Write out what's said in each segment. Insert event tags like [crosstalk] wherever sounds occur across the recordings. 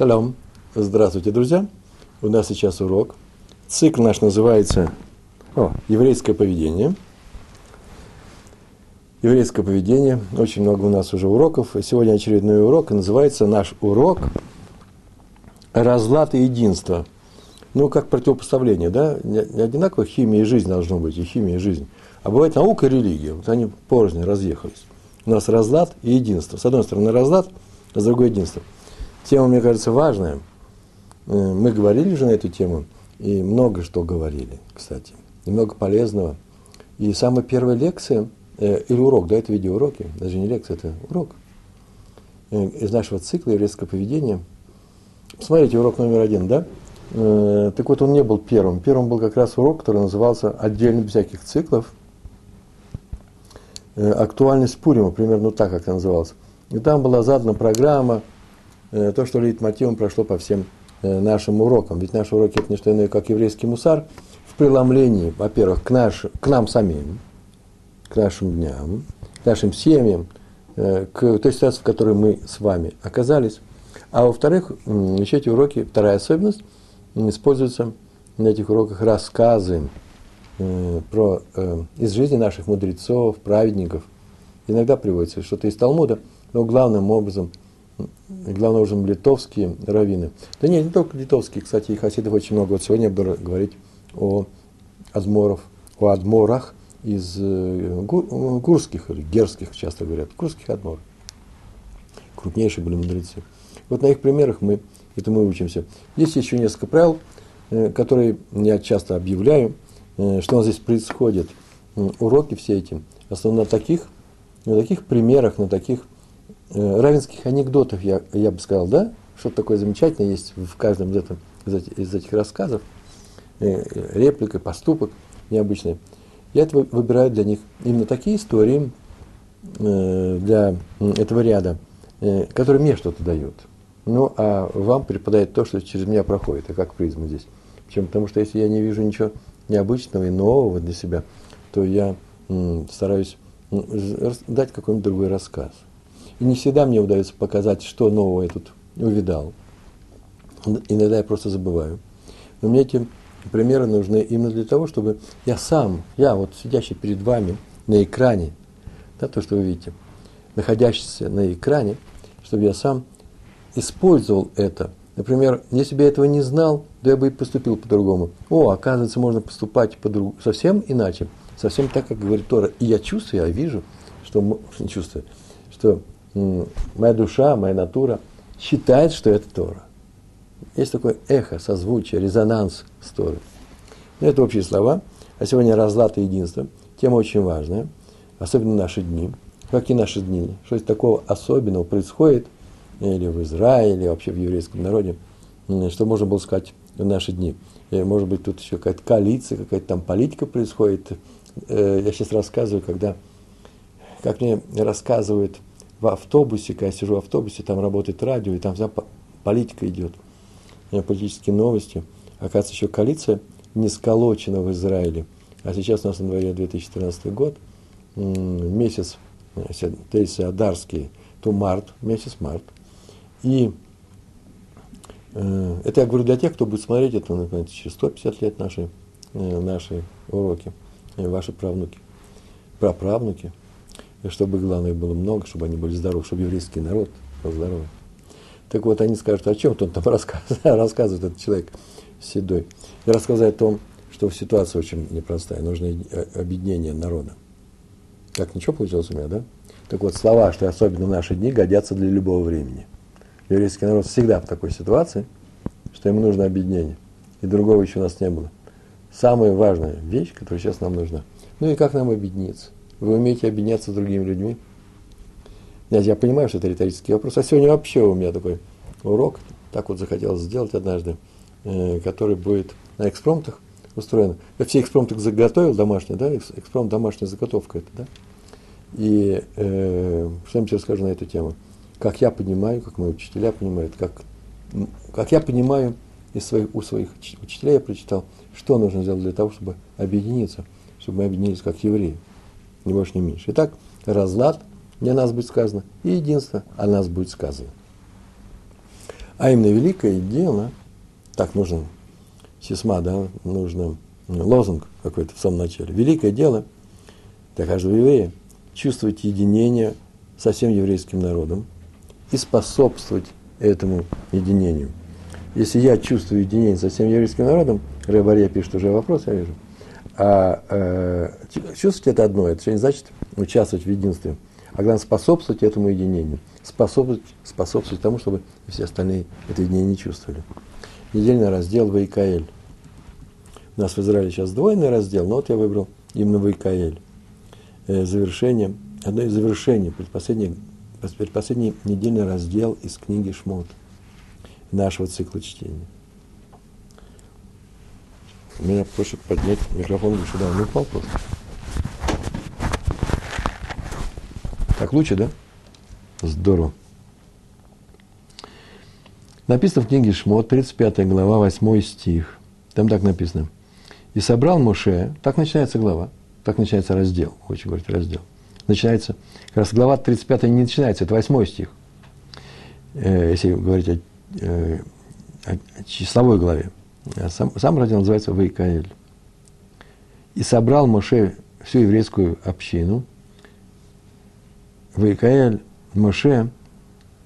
Шалом. Здравствуйте, друзья. У нас сейчас урок. Цикл наш называется о, «Еврейское поведение». Еврейское поведение. Очень много у нас уже уроков. Сегодня очередной урок. И называется наш урок «Разлад и единство». Ну, как противопоставление, да? Не одинаково химия и жизнь должно быть, и химия и жизнь. А бывает наука и религия. Вот они порознь разъехались. У нас разлад и единство. С одной стороны разлад, а с другой единство – Тема, мне кажется, важная. Э, мы говорили же на эту тему, и много что говорили, кстати, и много полезного. И самая первая лекция, э, или урок, да, это видеоуроки, даже не лекция, это урок, э, из нашего цикла еврейского поведения. Посмотрите, урок номер один, да? Так вот, он не был первым. Первым был как раз урок, который назывался «Отдельно без всяких циклов». Актуальность Пурима, примерно так, как это называлось. И там была задана программа – Э, то, что лейтмотивом прошло по всем э, нашим урокам. Ведь наши уроки это не что иное, как еврейский мусар в преломлении, во-первых, к, наш, к нам самим, к нашим дням, к нашим семьям, э, к той ситуации, в которой мы с вами оказались. А во-вторых, еще эти уроки, вторая особенность, используются на этих уроках рассказы про, из жизни наших мудрецов, праведников. Иногда приводится что-то из Талмуда, но главным образом – главным образом литовские раввины. Да нет, не только литовские, кстати, и хасидов очень много. Вот сегодня я буду говорить о адморов, о адморах из э, гурских или герских, часто говорят, гурских адморов. Крупнейшие были мудрецы. Вот на их примерах мы этому учимся. Есть еще несколько правил, э, которые я часто объявляю, э, что у нас здесь происходит. Уроки все эти, основно на таких, на таких примерах, на таких Э, равенских анекдотов, я, я бы сказал, да? Что-то такое замечательное есть в каждом из, этом, из, этих, из этих рассказов. Э, реплика, поступок необычный. Я выбираю для них именно такие истории э, для этого ряда, которые мне что-то дают. Ну, а вам преподает то, что через меня проходит, и как призма здесь. Почему? Потому что если я не вижу ничего необычного и нового для себя, то я стараюсь дать какой-нибудь другой рассказ – и не всегда мне удается показать, что нового я тут увидал. Иногда я просто забываю. Но мне эти примеры нужны именно для того, чтобы я сам, я вот сидящий перед вами на экране, да, то, что вы видите, находящийся на экране, чтобы я сам использовал это. Например, если бы я этого не знал, то я бы и поступил по-другому. О, оказывается, можно поступать по совсем иначе, совсем так, как говорит Тора. И я чувствую, я вижу, что [laughs] чувствую, что моя душа, моя натура считает, что это Тора. Есть такое эхо, созвучие, резонанс с Торой. Но это общие слова. А сегодня разлад и единство. Тема очень важная, особенно в наши дни. Какие наши дни? Что из такого особенного происходит или в Израиле, вообще в еврейском народе, что можно было сказать в наши дни. И, может быть, тут еще какая-то коалиция, какая-то там политика происходит. Э, я сейчас рассказываю, когда, как мне рассказывают – в автобусе, когда я сижу в автобусе, там работает радио, и там вся политика идет, политические новости. Оказывается, еще коалиция не сколочена в Израиле. А сейчас у нас на дворе 2014 год, месяц, если Адарский, то март, месяц март. И э, это я говорю для тех, кто будет смотреть это, например, через 150 лет наши, э, наши уроки, э, ваши правнуки, праправнуки чтобы, главное, было много, чтобы они были здоровы, чтобы еврейский народ был здоровый. Так вот, они скажут, о чем он там [laughs] рассказывает, рассказывает этот человек седой. И рассказывает о том, что ситуация очень непростая, нужно объединение народа. Как ничего получилось у меня, да? Так вот, слова, что особенно в наши дни, годятся для любого времени. Еврейский народ всегда в такой ситуации, что ему нужно объединение. И другого еще у нас не было. Самая важная вещь, которая сейчас нам нужна. Ну и как нам объединиться? Вы умеете объединяться с другими людьми? Я понимаю, что это риторический вопрос. А сегодня вообще у меня такой урок, так вот захотелось сделать однажды, э, который будет на экспромтах устроен. Я все экспромты заготовил домашний, да, экспромт домашняя заготовка это, да. И э, что-нибудь расскажу на эту тему. Как я понимаю, как мои учителя понимают, как, как я понимаю, из своих, у своих учителей я прочитал, что нужно сделать для того, чтобы объединиться, чтобы мы объединились как евреи ни больше, ни меньше. Итак, разлад не о нас будет сказано, и единство о нас будет сказано. А именно великое дело, так нужно, сисма, да, нужно лозунг какой-то в самом начале. Великое дело для каждого еврея чувствовать единение со всем еврейским народом и способствовать этому единению. Если я чувствую единение со всем еврейским народом, Рыбарья пишет уже вопрос, я вижу, а э, чувствовать это одно, это еще не значит участвовать в единстве, а главное способствовать этому единению, способствовать, способствовать тому, чтобы все остальные это единение не чувствовали. Недельный раздел Вайкаэль. У нас в Израиле сейчас двойный раздел, но вот я выбрал именно Вайкаэль. Э, завершение, одно из завершений, предпоследний, предпоследний недельный раздел из книги Шмот, нашего цикла чтения. Меня просят поднять микрофон выше, да, он упал просто. Так лучше, да? Здорово. Написано в книге Шмот, 35 глава, 8 стих. Там так написано. «И собрал Моше», так начинается глава, так начинается раздел, очень говорит раздел. Начинается, как раз глава 35 не начинается, это 8 стих. Э, если говорить о, э, о, о числовой главе. А сам, сам раздел называется Вайкаэль. «И собрал Моше всю еврейскую общину, Вайкаэль Моше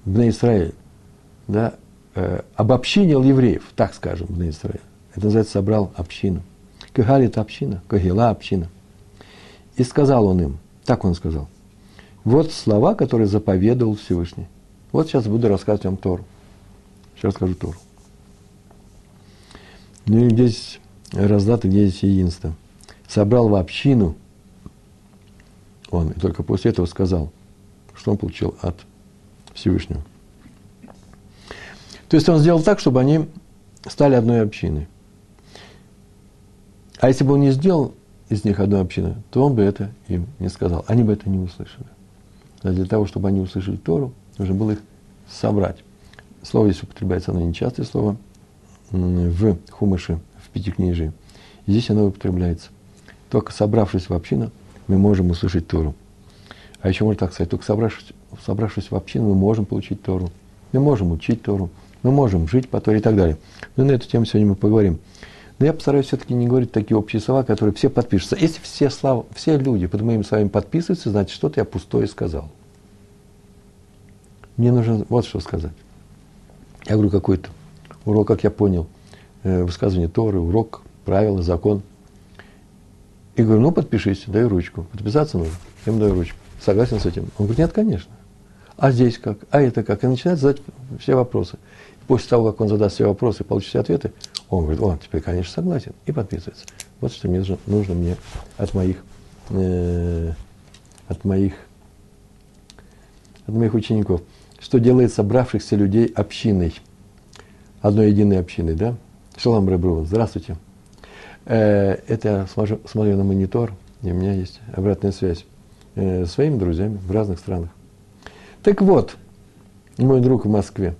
Бне Исраэль, да, э, обобщинил евреев, так скажем, Бне Исраэль. Это называется собрал общину. Кагали – это община, Кагила – община. И сказал он им, так он сказал, вот слова, которые заповедовал Всевышний. Вот сейчас буду рассказывать вам Тору. Сейчас скажу Тору. Ну и здесь раздаты, где здесь единство. Собрал в общину он, и только после этого сказал, что он получил от Всевышнего. То есть он сделал так, чтобы они стали одной общиной. А если бы он не сделал из них одной общины, то он бы это им не сказал. Они бы это не услышали. А для того, чтобы они услышали Тору, нужно было их собрать. Слово здесь употребляется, оно нечастое слово, в Хумыше, в Пятикнижии. Здесь оно употребляется. Только собравшись в общину, мы можем услышать Тору. А еще можно так сказать, только собравшись, собравшись в общину, мы можем получить Тору. Мы можем учить Тору, мы можем жить по Торе и так далее. Но на эту тему сегодня мы поговорим. Но я постараюсь все-таки не говорить такие общие слова, которые все подпишутся. Если все, слова, все люди под моими словами подписываются, значит, что-то я пустое сказал. Мне нужно вот что сказать. Я говорю, какой-то урок, как я понял, э, высказывание Торы, урок, правила, закон. И говорю, ну подпишись, дай ручку. Подписаться нужно, я ему даю ручку. Согласен с этим? Он говорит, нет, конечно. А здесь как? А это как? И начинает задать все вопросы. После того, как он задаст все вопросы и получит все ответы, он говорит, о, теперь, конечно, согласен, и подписывается. Вот что мне нужно, нужно мне от моих, э, от моих, от моих учеников. Что делает собравшихся людей общиной, одной единой общиной, да? Шалам Ребруван, здравствуйте. Э, это я смотрю, смотрю на монитор, и у меня есть обратная связь э, своими друзьями в разных странах. Так вот, мой друг в Москве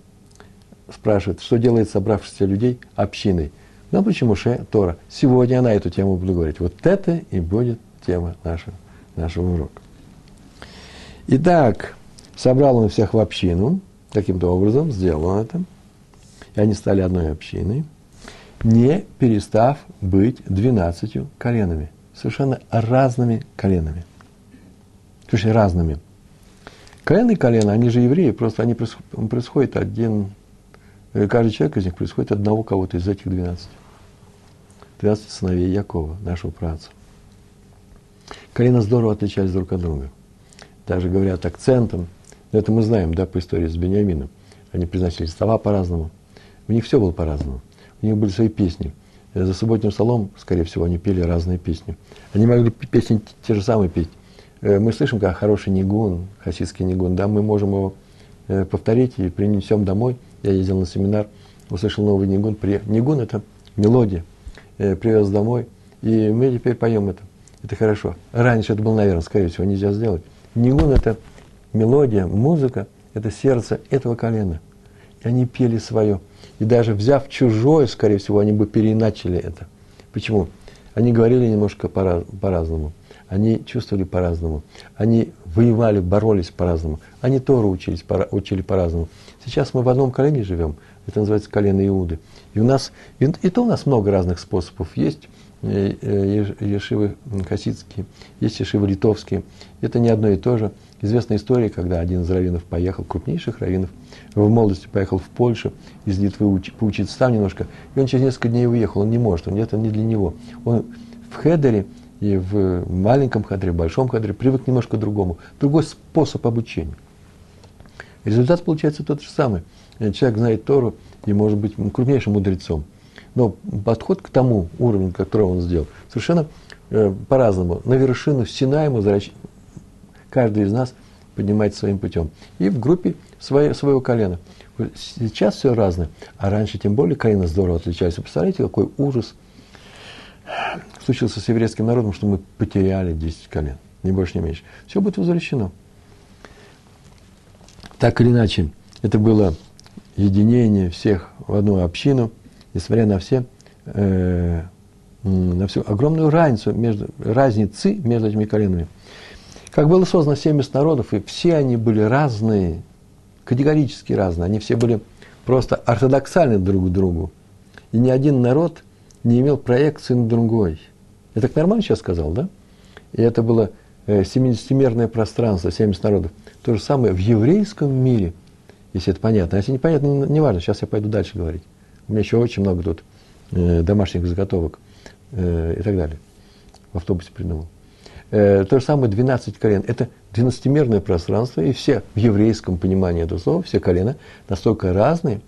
спрашивает, что делает собравшихся людей общиной. Ну, почему Ше Тора? Сегодня я на эту тему буду говорить. Вот это и будет тема нашего, нашего урока. Итак, собрал он всех в общину, каким-то образом сделал он это, и они стали одной общиной, не перестав быть двенадцатью коленами, совершенно разными коленами – Слушай, разными. Колено и колено, они же евреи, просто они происходят один, э, каждый человек из них происходит одного кого-то из этих двенадцати. Двенадцать сыновей Якова, нашего праца. Колено здорово отличались друг от друга. Даже говорят акцентом. Но это мы знаем, да, по истории с Бениамином. Они произносили слова по-разному. У них все было по-разному. У них были свои песни. Э, за субботним столом, скорее всего, они пели разные песни. Они могли песни те же самые петь Э, мы слышим, как хороший нигун, хасидский нигун, да, мы можем его э, повторить и принесем домой. Я ездил на семинар, услышал новый нигун. Нигун – это мелодия. Привез домой, и мы теперь поем это. Это хорошо. Раньше это было, наверное, скорее всего, нельзя сделать. Нигун – это мелодия, музыка, это сердце этого колена. Они пели свое. И даже взяв чужое, скорее всего, они бы переиначили это. Почему? Они говорили немножко по-разному. они чувствовали по-разному, они воевали, боролись по-разному, они Тору учились, учили по-разному. Сейчас мы в одном колене живем, это называется колено Иуды. И у нас, и, и то у нас много разных способов есть. Э, э, ешивы хасидские, есть ешивы литовские. Это не одно и то же. Известная история, когда один из раввинов поехал, крупнейших раввинов, в молодости поехал в Польшу, из Литвы уч, поучиться там немножко, и он через несколько дней уехал, он не может, он это не для него. Он в хедере и в маленьком хедере, в большом хедере привык немножко к другому, другой способ обучения. Результат получается тот же самый. Человек знает Тору и может быть крупнейшим мудрецом. Но подход к тому уровню, который он сделал, совершенно э, по-разному. На вершину Сина ему каждый из нас поднимается своим путем. И в группе свое, своего колена. Сейчас все разное, а раньше тем более колено здорово отличались. Представляете, какой ужас случился с еврейским народом, что мы потеряли 10 колен, ни больше, ни меньше. Все будет возвращено. Так или иначе, это было единение всех в одну общину, несмотря на все, э, на всю огромную разницу между, разницы между этими коленами. Как было создано 70 народов, и все они были разные, категорически разные, они все были просто ортодоксальны друг к другу. И ни один народ не имел проекции на другой. Я так нормально сейчас сказал, да? И это было 70-мерное э, пространство, 70 народов. То же самое в еврейском мире, если это понятно. А если непонятно, не важно, сейчас я пойду дальше говорить. У меня еще очень много тут э, домашних заготовок э, и так далее. В автобусе придумал. Э, то же самое 12 колен. Это 12-мерное пространство, и все в еврейском понимании этого слова, все колена настолько разные,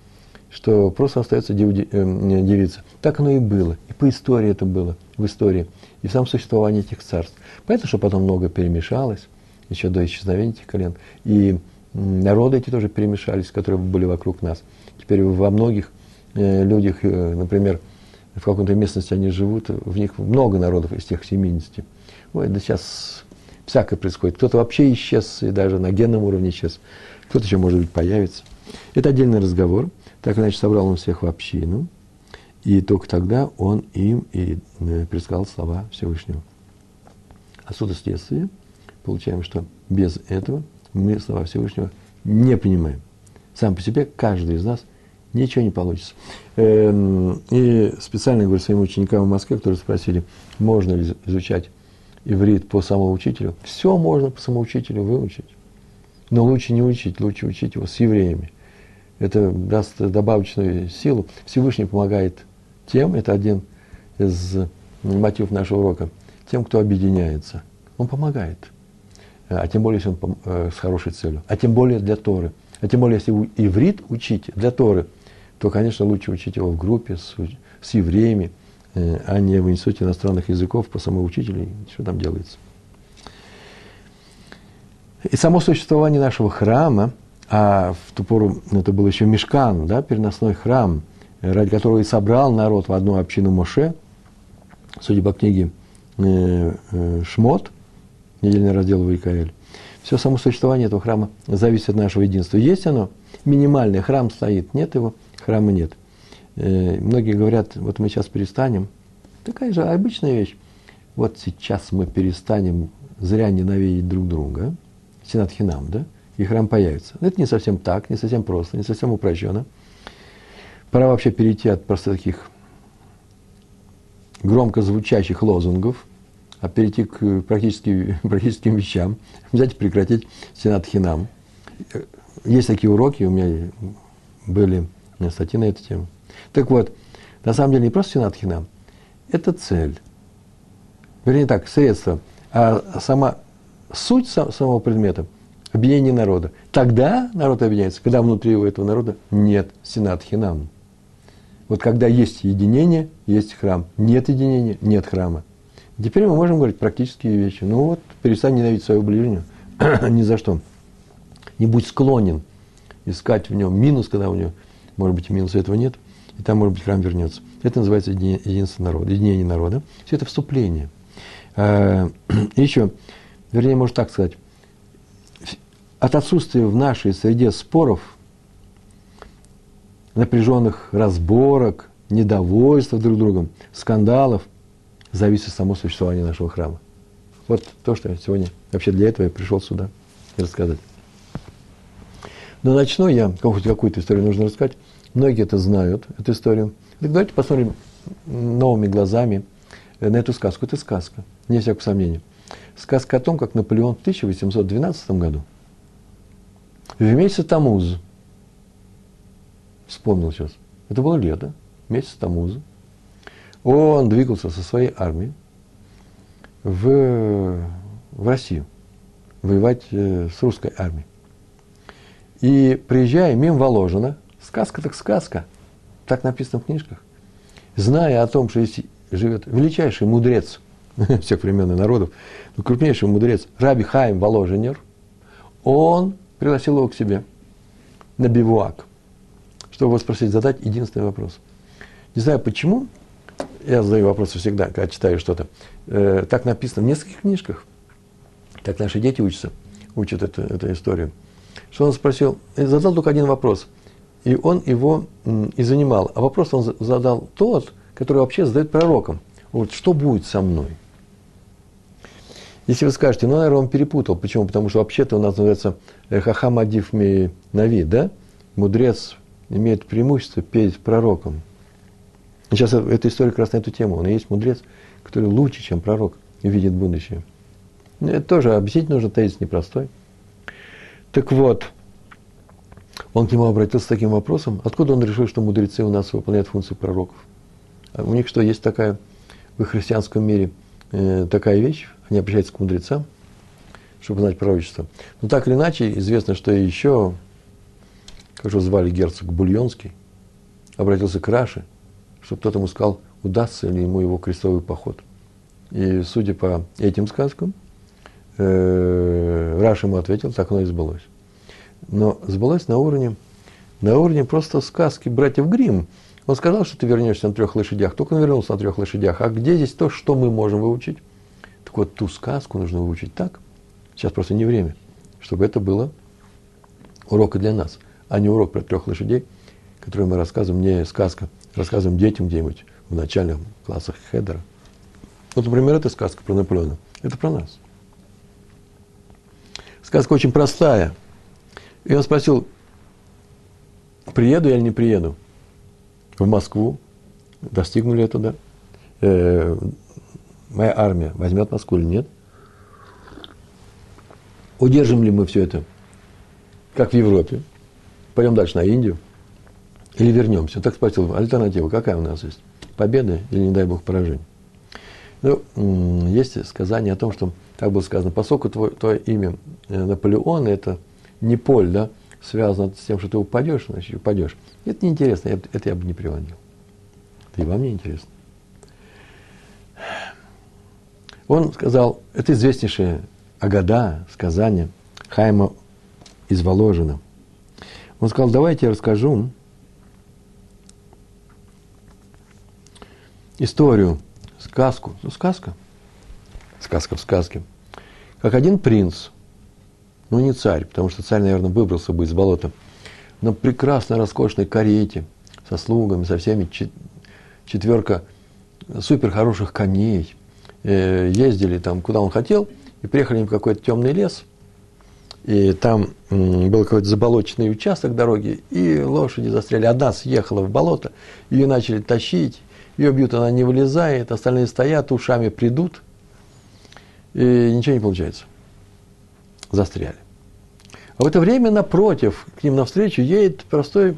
что просто остается диви, э, девица. Так оно и было. И по истории это было, в истории, и в самом существовании этих царств. Понятно, что потом много перемешалось, еще до исчезновения этих колен. И народы эти тоже перемешались, которые были вокруг нас. Теперь во многих э, людях, э, например, в какой-то местности они живут, в них много народов из тех 70. Ой, да сейчас всякое происходит. Кто-то вообще исчез, и даже на генном уровне исчез. Кто-то еще, может быть, появится. Это отдельный разговор. Так иначе собрал он всех в общину. И только тогда он им и э, предсказал слова Всевышнего. Отсюда следствие получаем, что без этого мы слова Всевышнего не понимаем. Сам по себе каждый из нас ничего не получится. Эм, и специально говорю своим ученикам в Москве, которые спросили, можно ли изучать иврит по самоучителю. Все можно по самоучителю выучить. Но лучше не учить, лучше учить его с евреями. Это даст добавочную силу. Всевышний помогает тем, это один из мотивов нашего урока, тем, кто объединяется. Он помогает. А тем более, если он э, с хорошей целью. А тем более для Торы. А тем более, если иврит учить для Торы, то, конечно, лучше учить его в группе с, с евреями, а не в Институте иностранных языков по самоучителю, что там делается. И само существование нашего храма, а в ту пору это был еще мешкан, да, переносной храм, ради которого и собрал народ в одну общину Моше, судя по книге э, э, Шмот, недельный раздел Вайкаэль, все само существование этого храма зависит от нашего единства. Есть оно, минимальное, храм стоит, нет его, храма нет – Э, многие говорят, вот мы сейчас перестанем. Такая же обычная вещь. Вот сейчас мы перестанем зря ненавидеть друг друга. Сенат Хинам, да? И храм появится. Это не совсем так, не совсем просто, не совсем упрощенно. Пора вообще перейти от просто таких громко звучащих лозунгов, а перейти к практически, [laughs] практическим вещам. Взять прекратить Сенат Хинам. Есть такие уроки, у меня были статьи на эту тему. Так вот, на самом деле не просто синат хинам, это цель. Вернее так, средство, а сама суть самого предмета – объединение народа. Тогда народ объединяется, когда внутри у этого народа нет синат хинам. Вот когда есть единение, есть храм. Нет единения, нет храма. Теперь мы можем говорить практические вещи. Ну вот, перестань ненавидеть своего ближнего. [clears throat] Ни за что. Не будь склонен искать в нем минус, когда у него, может быть, минуса этого нет – и там, может быть, храм вернется. Это называется единство народа, единение народа. Все это вступление. А, [clears throat] и еще, вернее, можно так сказать, от отсутствия в нашей среде споров, напряженных разборок, недовольства друг другом, скандалов, зависит само существование нашего храма. Вот то, что сегодня вообще для этого я пришел сюда рассказать. Но начну я, какую-то историю нужно рассказать. Многие это знают, эту историю. Так давайте посмотрим новыми глазами на эту сказку. Это сказка, не всякого сомнения. Сказка о том, как Наполеон в 1812 году в месяц Тамуз, вспомнил сейчас, это было лето, месяц Тамуза, он двигался со своей армией в, в Россию, воевать э, с русской армией. И приезжая мимо Воложина, сказка так сказка, так написано в книжках, зная о том, что здесь живет величайший мудрец [laughs] всех времен и народов, ну, крупнейший мудрец Раби Хайм Воложенер, он пригласил его к себе на бивуак, чтобы его спросить, задать единственный вопрос. Не знаю почему, я задаю вопросы всегда, когда читаю что-то. Э, так написано в нескольких книжках. Так наши дети учатся, учат эту, эту историю. Что он спросил, задал только один вопрос. И он его и занимал. А вопрос он задал тот, который вообще задает пророкам. Вот что будет со мной? Если вы скажете, ну, наверное, он перепутал. Почему? Потому что вообще-то у нас называется э, Хахам Адиф Нави, да? Мудрец имеет преимущество перед пророком. Сейчас эта история как раз на эту тему. Он есть мудрец, который лучше, чем пророк, и видит будущее. Ну, это тоже объяснить нужно, тезис непростой. Так вот, он к нему обратился с таким вопросом, откуда он решил, что мудрецы у нас выполняют функции пророков? А у них что, есть такая в христианском мире э, такая вещь, они обращаются к мудрецам, чтобы знать пророчество. Но так или иначе, известно, что еще, как же звали герцог Бульонский, обратился к Раше, чтобы тот ему сказал, удастся ли ему его крестовый поход. И судя по этим сказкам, э, Раш ему ответил, так оно и сбылось. Но сбылось на уровне, на уровне просто сказки братьев Грим. Он сказал, что ты вернешься на трех лошадях, только он вернулся на трех лошадях. А где здесь то, что мы можем выучить? Так вот, ту сказку нужно выучить так, сейчас просто не время, чтобы это было урок и для нас, а не урок про трех лошадей, который мы рассказываем, не сказка, рассказываем детям где-нибудь в начальных классах Хедера. Вот, например, эта сказка про Наполеона. Это про нас. Сказка очень простая. И он спросил, приеду я или не приеду в Москву, достигну ли я туда, э, моя армия возьмет Москву или нет? Удержим ли мы все это, как в Европе? Пойдем дальше на Индию? Или вернемся? Так спросил, альтернатива какая у нас есть? Победа или, не дай Бог, поражение? Ну, есть сказание о том, что, как было сказано, поскольку твое, твое имя э, Наполеон, это не поль, да, связано с тем, что ты упадешь, значит, упадешь. Это неинтересно, это я бы не приводил. Это и вам не интересно. Он сказал, это известнейшее Агада, сказание Хайма из Воложина. Он сказал, давайте я расскажу историю, сказку, ну, сказка, сказка в сказке, как один принц, ну не царь, потому что царь, наверное, выбрался бы из болота, но прекрасно роскошной карете, со слугами, со всеми, четверка супер хороших коней – Э, ездили там, куда он хотел, и приехали в какой-то темный лес, и там был какой-то заболоченный участок дороги, и лошади застряли. Одна съехала в болото, ее начали тащить, ее бьют, она не вылезает, остальные стоят, ушами придут, и ничего не получается. Застряли. А в это время напротив, к ним навстречу едет простой,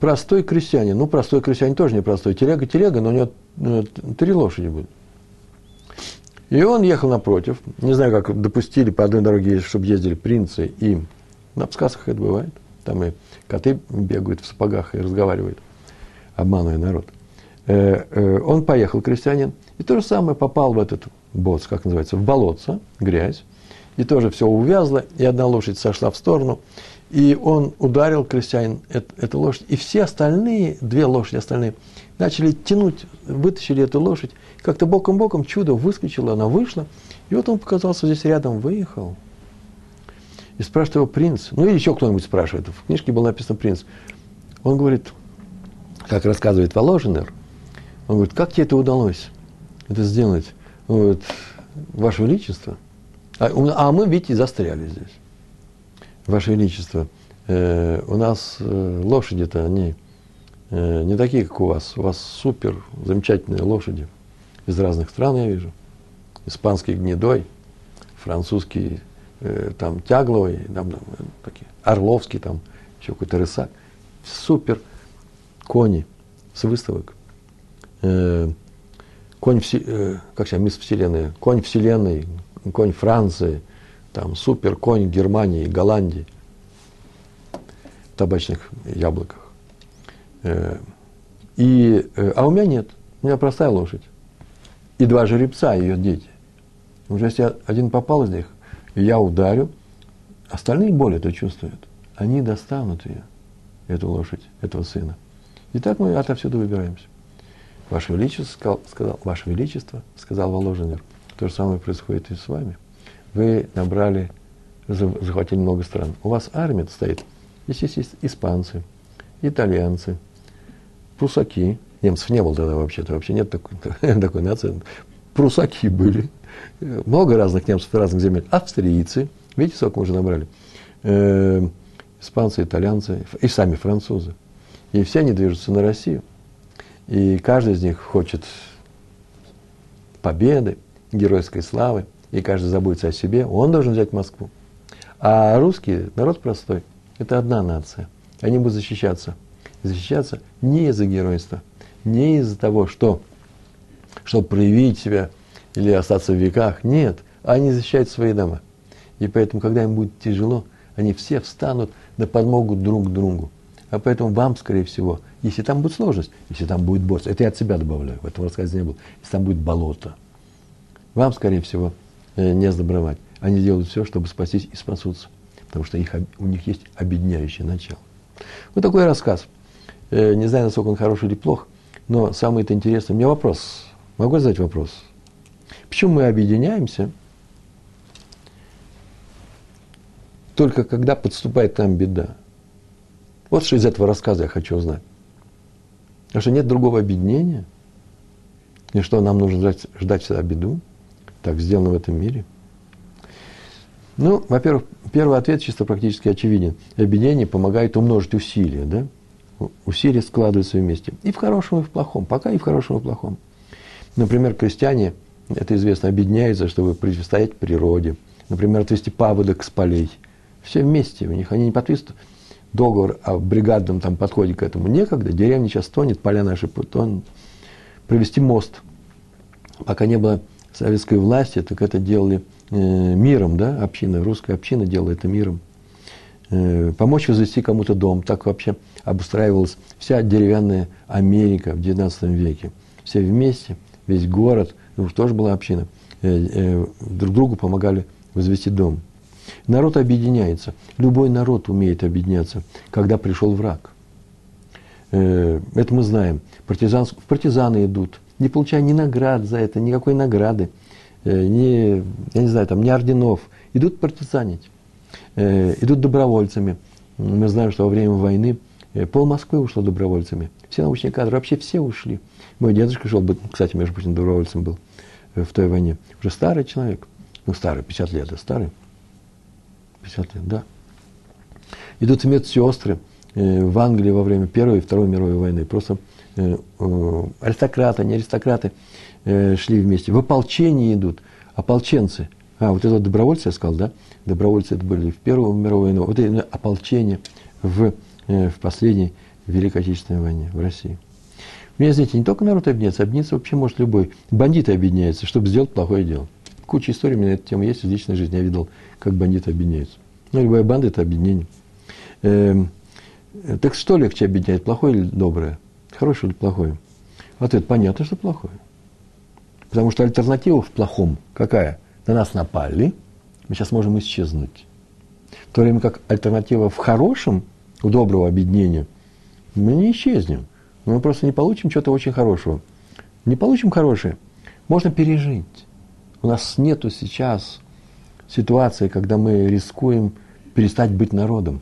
простой крестьянин. Ну, простой крестьянин тоже не простой. Телега, телега, но у него три лошади будет. И он ехал напротив. Не знаю, как допустили по одной дороге, чтобы ездили принцы и на сказках это бывает. Там и коты бегают в сапогах и разговаривают, обманывая народ. Э, э, он поехал, крестьянин, и то же самое попал в этот боц, как называется, в болотце, грязь, и тоже все увязло, и одна лошадь сошла в сторону, и он ударил крестьянин эту, эту лошадь, и все остальные, две лошади остальные, начали тянуть, вытащили эту лошадь, как-то боком-боком чудо выскочило, она вышла, и вот он показался здесь рядом, выехал. И спрашивает его принц, ну или еще кто-нибудь спрашивает, в книжке был написан принц. Он говорит, как рассказывает Воложенер, он говорит, как тебе это удалось, это сделать? Он говорит, Ваше Величество, а, а мы, видите, застряли здесь. Ваше Величество, э, у нас э, лошади-то, они э, не такие, как у вас. У вас супер замечательные лошади из разных стран, я вижу. Испанский гнедой, французский э, там тягловый, там, там, такие, орловский, там еще какой-то рысак. Супер кони с выставок. Э, конь, вси, э, как сейчас, мисс Вселенной, конь Вселенной, конь Франции, там, супер конь Германии, Голландии, в табачных яблоках. Э, и, э, а у меня нет. У меня простая лошадь. И два жеребца, ее дети. Уже если один попал из них, я ударю, остальные боль это чувствуют. Они достанут ее, эту лошадь, этого сына. И так мы отовсюду выбираемся. Ваше Величество, сказал, сказал, Ваше Величество, сказал Воложенер, то же самое происходит и с вами. Вы набрали, захватили много стран. У вас армия стоит. Здесь есть испанцы, итальянцы, прусаки. Немцев не было тогда вообще-то, вообще нет такой, [laughs] такой нации. Прусаки были. Много разных немцев, разных земель. Австрийцы. Видите, сколько мы уже набрали? Э, испанцы, итальянцы и сами французы. И все они движутся на Россию. И каждый из них хочет победы, геройской славы, и каждый заботится о себе, он должен взять Москву. А русские, народ простой, это одна нация. Они будут защищаться. защищаться не из-за геройства, не из-за того, что, чтобы проявить себя или остаться в веках. Нет, они защищают свои дома. И поэтому, когда им будет тяжело, они все встанут на подмогу друг другу. А поэтому вам, скорее всего, если там будет сложность, если там будет босс, это я от себя добавляю, в этом рассказе не было, если там будет болото, вам, скорее всего, э, не сдобровать. Они делают все, чтобы спастись и спасутся, потому что их, у них есть объединяющее начало. Вот такой рассказ. Э, не знаю, насколько он хороший или плох, но самое это интересное. У меня вопрос. Могу задать вопрос? Почему мы объединяемся только когда подступает к нам беда? Вот что из этого рассказа я хочу узнать. Потому что нет другого объединения. И что нам нужно ждать, ждать всегда беду. Так сделано в этом мире. Ну, во-первых, первый ответ чисто практически очевиден. Объединение помогает умножить усилия, да? Усилия складываются вместе. И в хорошем, и в плохом. Пока и в хорошем, и в плохом. Например, крестьяне, это известно, объединяются, чтобы противостоять природе. Например, отвести паводок с полей. Все вместе у них. Они не подписывают договор о бригадном там, подходе к этому некогда, деревня сейчас тонет, поля наши тонут. Провести мост. Пока не было советской власти, так это делали э, миром, да, община, русская община делала это миром. Э, помочь возвести кому-то дом, так вообще обустраивалась вся деревянная Америка в XIX веке. Все вместе, весь город, ну, тоже была община, э, друг другу помогали возвести дом. Народ объединяется. Любой народ умеет объединяться, когда пришел враг. Это мы знаем. Партизан, в партизаны идут, не получая ни наград за это, никакой награды, э, ни, я не знаю, там, ни орденов. Идут партизанить, э, идут добровольцами. Мы знаем, что во время войны пол Москвы ушло добровольцами. Все научные кадры, вообще все ушли. Мой дедушка шел, кстати, между прочим, добровольцем был в той войне. Уже старый человек. Ну, старый, 50 лет, да, старый. 50 лет, да. Идут медсестры э, в Англии во время Первой и Второй мировой войны. Просто э, э, аристократы, не аристократы шли вместе. В ополчении идут ополченцы. А, вот это добровольцы, я сказал, да? Добровольцы это были в Первую мировую войну. Вот это ополчение в, в последней Великой Отечественной войне в России. Меня, знаете, не только народ объединяется, объединиться вообще может любой. Бандиты объединяются, чтобы сделать плохое дело. Куча историй у меня на эту тему есть из личной жизни. Я видел, как бандиты объединяются. Ну, любая банда – это объединение. Эм, так что легче объединять, плохое или доброе? Хорошее или плохое? Ответ – понятно, что плохое. Потому что альтернатива в плохом какая? На нас напали, мы сейчас можем исчезнуть. В то время как альтернатива в хорошем, у доброго объединения, мы не исчезнем. Мы просто не получим чего-то очень хорошего. Не получим хорошее, можно пережить. У нас нету сейчас ситуации, когда мы рискуем перестать быть народом.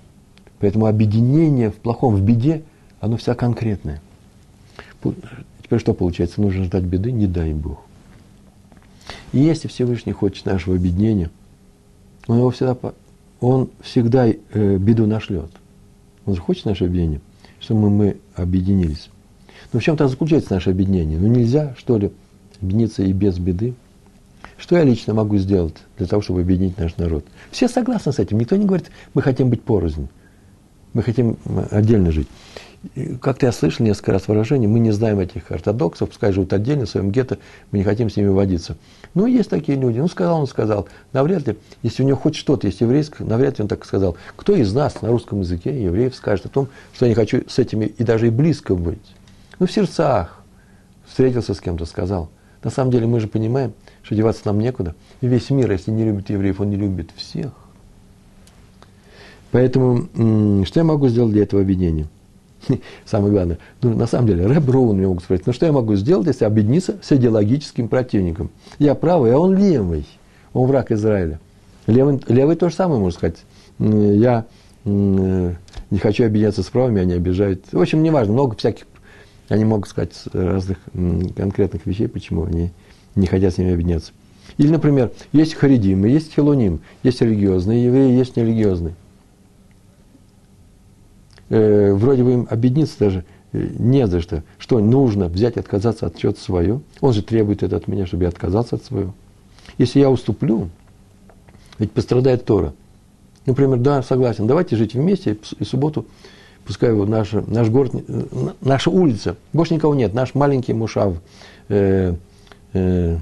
Поэтому объединение в плохом, в беде, оно вся конкретное. Теперь что получается? Нужно ждать беды? Не дай Бог. И если Всевышний хочет нашего объединения, он его всегда, он всегда э, беду нашлет. Он же хочет наше объединение, чтобы мы, мы объединились. Но в чем-то заключается наше объединение. Ну нельзя, что ли, объединиться и без беды. Что я лично могу сделать для того, чтобы объединить наш народ? Все согласны с этим. Никто не говорит, мы хотим быть порознь. Мы хотим отдельно жить. Как-то я слышал несколько раз выражение, мы не знаем этих ортодоксов, пускай живут отдельно в своем гетто, мы не хотим с ними водиться. Ну, есть такие люди. Ну, сказал он, сказал. Навряд ли, если у него хоть что-то есть еврейское, навряд ли он так сказал. Кто из нас на русском языке, евреев, скажет о том, что я не хочу с этими и даже и близко быть? Ну, в сердцах встретился с кем-то, сказал. На самом деле мы же понимаем, что деваться нам некуда. И весь мир, если не любит евреев, он не любит всех. Поэтому, что я могу сделать для этого объединения? [laughs] Самое главное, ну, на самом деле, Рэб Роун мне могут спросить, ну что я могу сделать, если объединиться с идеологическим противником? Я правый, а он левый, он враг Израиля. Левый, левый то же самое, можно сказать. Я не хочу объединяться с правыми, они обижают. В общем, неважно, много всяких, они могут сказать разных конкретных вещей, почему они не хотят с ними объединяться. Или, например, есть харидимы, есть хилоним, есть религиозные евреи, есть нерелигиозные э, вроде бы им объединиться даже э, не за что. Что нужно взять, отказаться от чего-то свое? Он же требует это от меня, чтобы я отказался от своего. Если я уступлю, ведь пострадает Тора. Например, да, согласен, давайте жить вместе, и субботу, пускай вот наша, наш город, э, наша улица, больше никого нет, наш маленький мушав, э, э,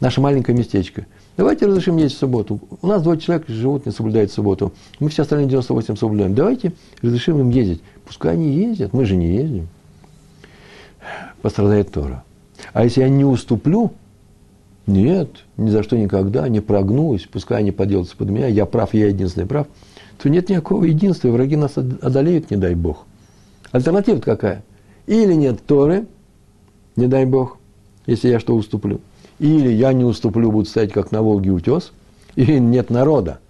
наше маленькое местечко. Давайте разрешим есть в субботу. У нас двое человек живут, не соблюдают субботу. Мы все остальные 98 соблюдаем. Давайте разрешим им ездить. Пускай они ездят, мы же не ездим. Пострадает Тора. А если я не уступлю, нет, ни за что никогда, не прогнусь, пускай они поделаются под меня, я прав, я единственный прав, то нет никакого единства, враги нас одолеют, не дай Бог. Альтернатива какая? Или нет Торы, не дай Бог, если я что уступлю – или я не уступлю, буду стоять как на Волге утес, [laughs] и нет народа.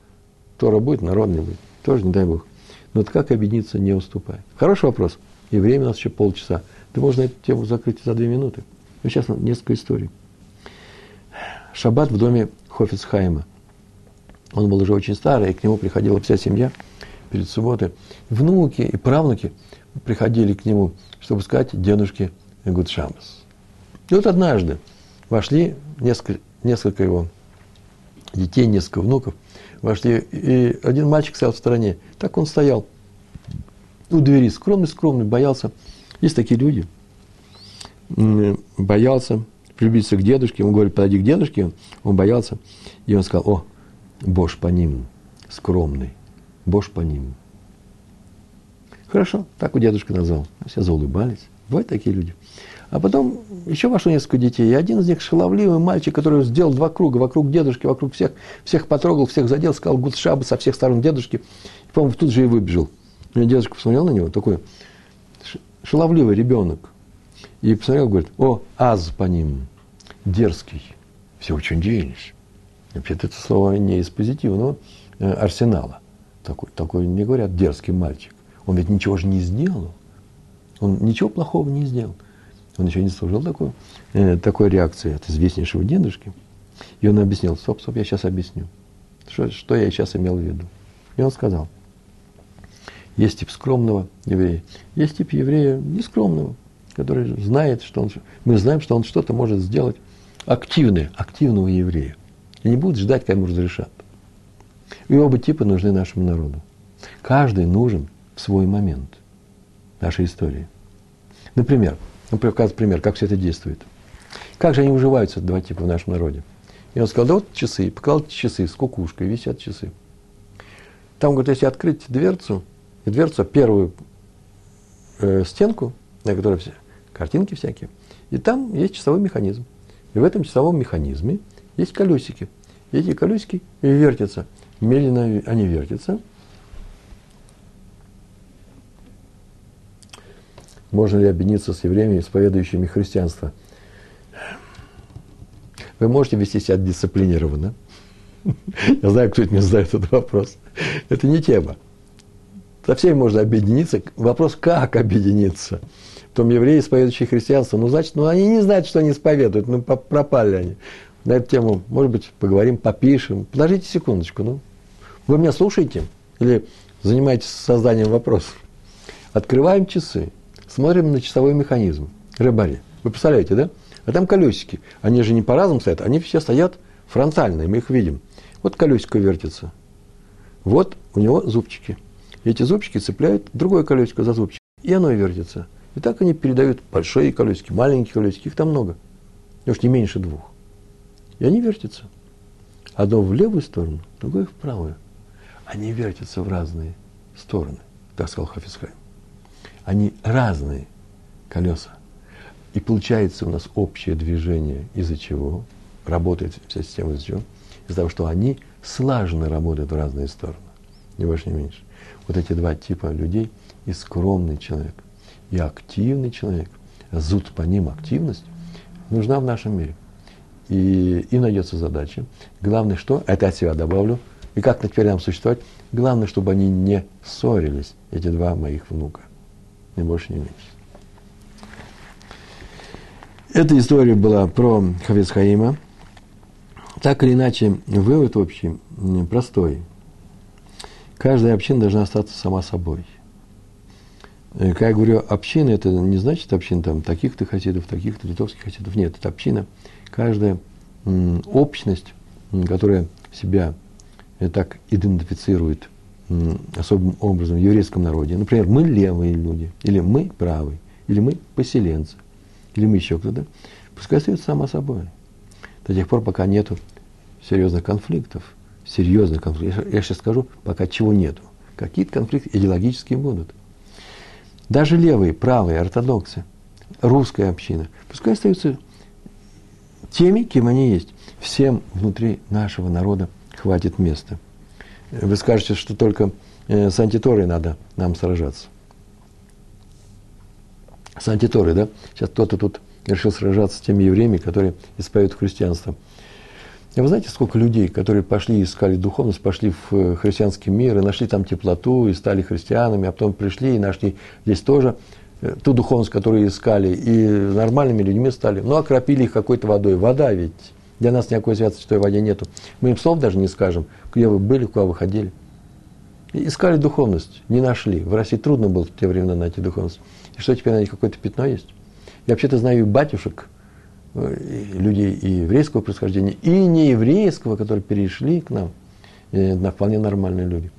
Тора будет, народ не будет. Тоже не дай Бог. Но вот как объединиться, не уступая? Хороший вопрос. И время у нас еще полчаса. Да можно эту тему закрыть за две минуты. Но сейчас несколько историй. Шаббат в доме Хофицхайма. Он был уже очень старый, и к нему приходила вся семья перед субботой. Внуки и правнуки приходили к нему, чтобы сказать дедушке Гудшамас. И вот однажды вошли несколько, несколько его детей, несколько внуков, вошли, и один мальчик стоял в стороне. Так он стоял у двери, скромный-скромный, боялся. Есть такие люди, боялся приблизиться к дедушке, ему говорит, подойди к дедушке, он боялся, и он сказал, о, Бош по ним, скромный, Бош по ним. Хорошо, так у дедушка назвал. Все заулыбались. Бывают такие люди. А потом еще вошло несколько детей. И один из них шаловливый мальчик, который сделал два круга вокруг дедушки, вокруг всех, всех потрогал, всех задел, сказал гудшаба со всех сторон дедушки. И, по-моему, тут же и выбежал. И дедушка посмотрел на него, такой шаловливый ребенок. И посмотрел, говорит, о, аз по ним, дерзкий. Все очень удивились. Вообще-то это слово не из позитивного э, арсенала. Такой, такой не говорят дерзкий мальчик. Он ведь ничего же не сделал. Он ничего плохого не сделал. Он еще не служил такой, э, такой реакции от известнейшего дедушки. И он объяснил, стоп, стоп, я сейчас объясню. Что, что я сейчас имел в виду? И он сказал, есть тип скромного еврея, есть тип еврея нескромного, который знает, что он, мы знаем, что он что-то может сделать активное, активного еврея. И не будет ждать, когда ему разрешат. И оба типа нужны нашему народу. Каждый нужен в свой момент нашей истории. Например, он показывает пример, как все это действует. Как же они уживаются, два типа, в нашем народе? И он сказал, да вот часы, показал часы с кукушкой, висят часы. Там, говорит, если открыть дверцу, дверцу, первую э, стенку, на которой все картинки всякие, и там есть часовой механизм. И в этом часовом механизме есть колесики. И эти колесики вертятся. Медленно они вертятся – Можно ли объединиться с евреями, исповедующими христианство? Вы можете вести себя дисциплинированно. Я знаю, кто мне задает этот вопрос. Это не тема. Со всеми можно объединиться. Вопрос, как объединиться? Потом евреи, исповедующие христианство, ну, значит, ну, они не знают, что они исповедуют, ну, пропали они. на эту тему, может быть, поговорим, попишем. Подождите секундочку, ну. Вы меня слушаете или занимаетесь созданием вопросов? Открываем часы, смотрим на часовой механизм, рыбари. Вы представляете, да? А там колесики. Они же не по-разному стоят, они все стоят фронтально, мы их видим. Вот колесико вертится. Вот у него зубчики. И эти зубчики цепляют другое колесико за зубчик. И оно и вертится. И так они передают большие колесики, маленькие колесики, их там много. Уж не меньше двух. И они вертятся. Одно в левую сторону, другое в правую. Они вертятся в разные стороны, так сказал Хафизхайм. Они разные колеса. И получается у нас общее движение, из-за чего работает вся система, из-за чего? Из-за того, что они слаженно работают в разные стороны. Ни больше, ни меньше. Вот эти два типа людей, и скромный человек, и активный человек, зуд по ним активность, нужна в нашем мире. И, и найдется задача. Главное, что, это от себя добавлю, и как теперь нам существовать, главное, чтобы они не ссорились, эти два моих внука. Ни больше, ни меньше. Эта история была про Хавец Хаима. Так или иначе, вывод общий простой. Каждая община должна остаться сама собой. Э, как я говорю, община, это не значит община там таких-то хасидов, таких-то литовских хасидов. Нет, это община, каждая общность, которая себя э, так идентифицирует особым образом в еврейском народе. Например, мы левые люди, или мы правые, или мы поселенцы, или мы еще кто-то. Пускай остается сама собой. До тех пор, пока нету серьезных конфликтов. Серьезных конфликтов. Я сейчас скажу, пока чего нету. Какие-то конфликты идеологические будут – даже левые, правые, ортодоксы, русская община, пускай остаются теми, кем они есть. Всем внутри нашего народа хватит места. Вы скажете, что только э, с антиторой надо нам сражаться. С антиторой, да? Сейчас кто-то тут решил сражаться с теми евреями, которые исповедуют христианство. И вы знаете, сколько людей, которые пошли искали духовность, пошли в э, христианский мир и нашли там теплоту, и стали христианами, а потом пришли и нашли здесь тоже э, ту духовность, которую искали, и нормальными людьми стали. Ну, окропили их какой-то водой. Вода ведь. Для нас никакой святости в той воде нету. Мы им слов даже не скажем, где вы были, куда вы ходили. искали духовность, не нашли. В России трудно было в те времена найти духовность. И что теперь на них какое-то пятно есть? Я вообще-то знаю и батюшек, людей и еврейского происхождения, и нееврейского, которые перешли к нам, на вполне нормальные люди.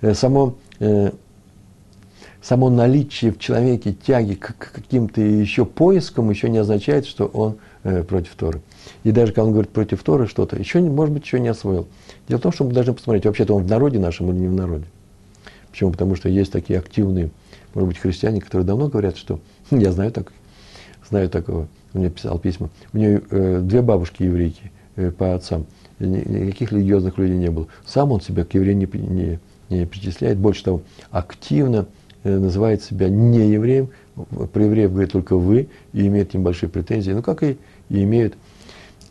Э, само, э, само наличие в человеке тяги к каким-то еще поискам еще не означает, что он э, против Торы. И даже когда он говорит против Торы что-то, еще, может быть, еще не освоил. Дело в том, что мы должны посмотреть, вообще-то он в народе нашем или не в народе. Почему? Потому что есть такие активные, может быть, христиане, которые давно говорят, что [laughs] я знаю так, знаю такого, он мне писал письма. У нее э, две бабушки еврейки э, по отцам. Никаких религиозных людей не было. Сам он себя к евреям не, не, не причисляет. Больше того, активно э, называет себя не евреем. Про евреев говорит только вы и имеет к ним большие претензии. Ну, как и, и имеют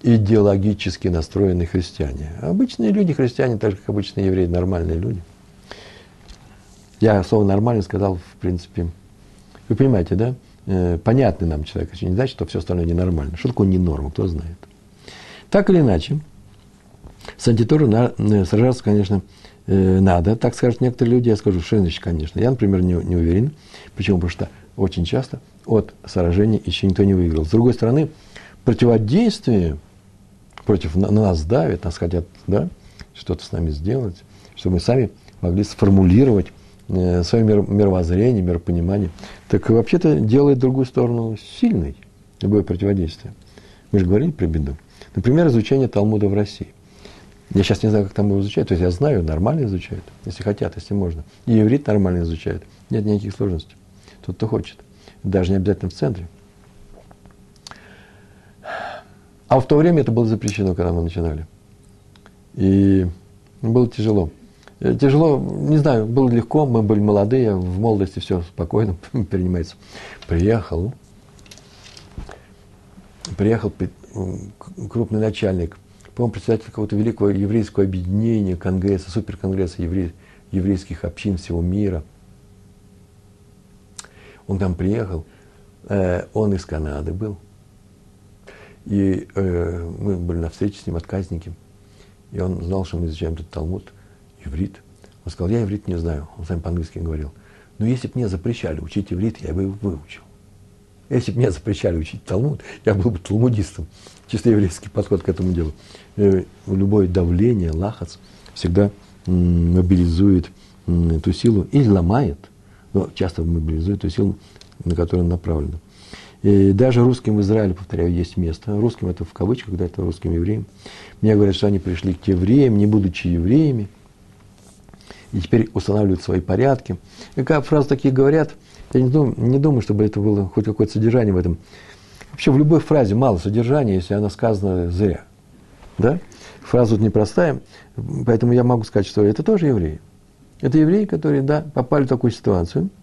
идеологически настроенные христиане. Обычные люди, христиане, так же, как обычные евреи, нормальные люди. Я слово «нормальный» сказал, в принципе, вы понимаете, да? э, понятный нам человек, это не значит, что все остальное ненормально. Что такое ненорма, кто знает. Так или иначе, с антиторой на, э, сражаться, конечно, э, надо, так скажут некоторые люди, я скажу, что конечно. Я, например, не, не уверен. Почему? Потому что очень часто от сражения еще никто не выиграл. С другой стороны, противодействие против на, на нас давит, нас хотят да, что-то с нами сделать, чтобы мы сами могли сформулировать Э, свое мировоззрение, миропонимание, так вообще-то делает другую сторону сильной, любое противодействие. Мы же говорили про беду. Например, изучение Талмуда в России. Я сейчас не знаю, как там его изучают. То есть я знаю, нормально изучают, если хотят, если можно. И иврит нормально изучают. Нет никаких сложностей. Тот, кто хочет. Даже не обязательно в центре. А в то время это было запрещено, когда мы начинали. И было тяжело. Э, тяжело, не знаю, было легко, мы были молодые, в молодости все спокойно [laughs] принимается. Приехал, приехал крупный начальник, по-моему, председатель какого-то великого еврейского объединения, конгресса, суперконгресса еврей, еврейских общин всего мира. Он там приехал, э, он из Канады был. И э, мы были на встрече с ним, отказники. И он знал, что мы изучаем этот Талмуд, иврит. Он сказал, я иврит не знаю. Он сам по-английски говорил. Но если бы мне запрещали учить иврит, я бы его выучил. Если бы мне запрещали учить Талмуд, я был бы талмудистом. Чисто еврейский подход к этому делу. Э, любое давление, лахац всегда мобилизует эту силу или ломает, но часто мобилизует эту силу, на которую направлена. И даже русским в Израиле, повторяю, есть место. Русским это в кавычках, когда это русским евреям. Мне говорят, что они пришли к евреям, не будучи евреями, и теперь устанавливают свои порядки. И как фразы такие говорят, я не думаю, не думаю, чтобы это было хоть какое-то содержание в этом. Вообще в любой фразе мало содержания, если она сказана зря. Да? Фраза тут непростая, поэтому я могу сказать, что это тоже евреи. Это евреи, которые, да, попали в такую ситуацию – Э,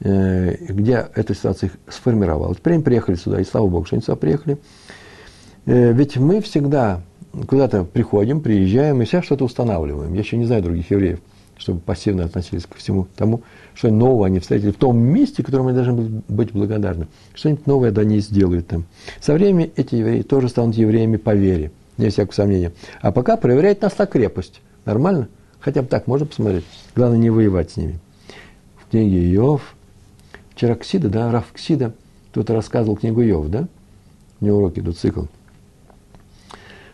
где эта ситуация сформировалась. Они приехали сюда, и слава Богу, что они сюда приехали. Э, ведь мы всегда куда-то приходим, приезжаем и всегда что-то устанавливаем. Я еще не знаю других евреев, чтобы пассивно относились ко всему тому, что нового они встретили в том месте, которому они должны быть благодарны. Что-нибудь новое да они сделают там. Со временем эти евреи тоже станут евреями по вере, не всякого сомнения. А пока проверяет нас на крепость. Нормально? Хотя бы так можно посмотреть. Главное не воевать с ними. В книге Иов, Вчера Ксида, да, Раф Ксида, кто-то рассказывал книгу Йов, да? У него уроки идут, цикл.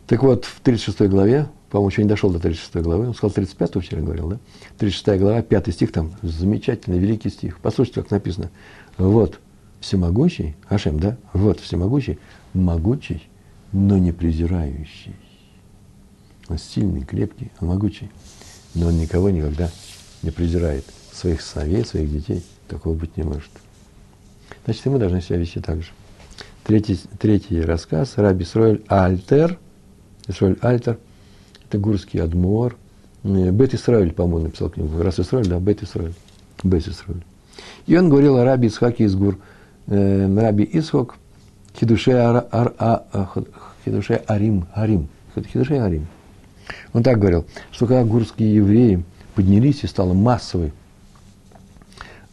Так вот, в 36 главе, по-моему, еще не дошел до 36 главы, он сказал 35 вчера говорил, да? 36 глава, 5 стих, там замечательный, великий стих. Послушайте, как написано. Вот всемогущий, Ашем, да? Вот всемогущий, могучий, но не презирающий. Он сильный, крепкий, он могучий, но он никого никогда не презирает. Своих сыновей, своих детей – Такого быть не может. Значит, и мы должны себя вести так же. Третий, третий рассказ, Раби Исроэль Альтер, Исроэль Альтер, это гурский адмор, э, Бет Исраэль, по-моему, написал книгу, раз Исраэль, да, Бет Исраэль, Бет Исраэль. И он говорил о Раби Исхаке из Гур, э, Раби Исхак, Хидуше, ар, ар, а, а хидуше Арим, Арим, Хидуше Арим. Он так говорил, что когда гурские евреи поднялись и стало массовой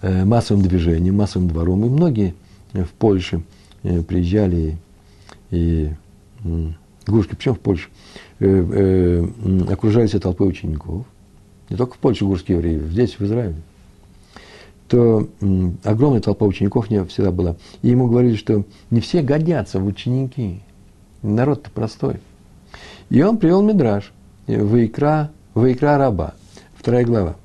массовым движением, массовым двором. И многие в Польше э, приезжали и, и Гуршки, причем в Польше, э, окружались толпой учеников. Не только в Польше гурские евреи, здесь, в Израиле. То огромная толпа учеников не всегда была. И ему говорили, что не все годятся в ученики. Народ-то простой. И он привел Мидраж. Вайкра, Вайкра раба. Вторая глава.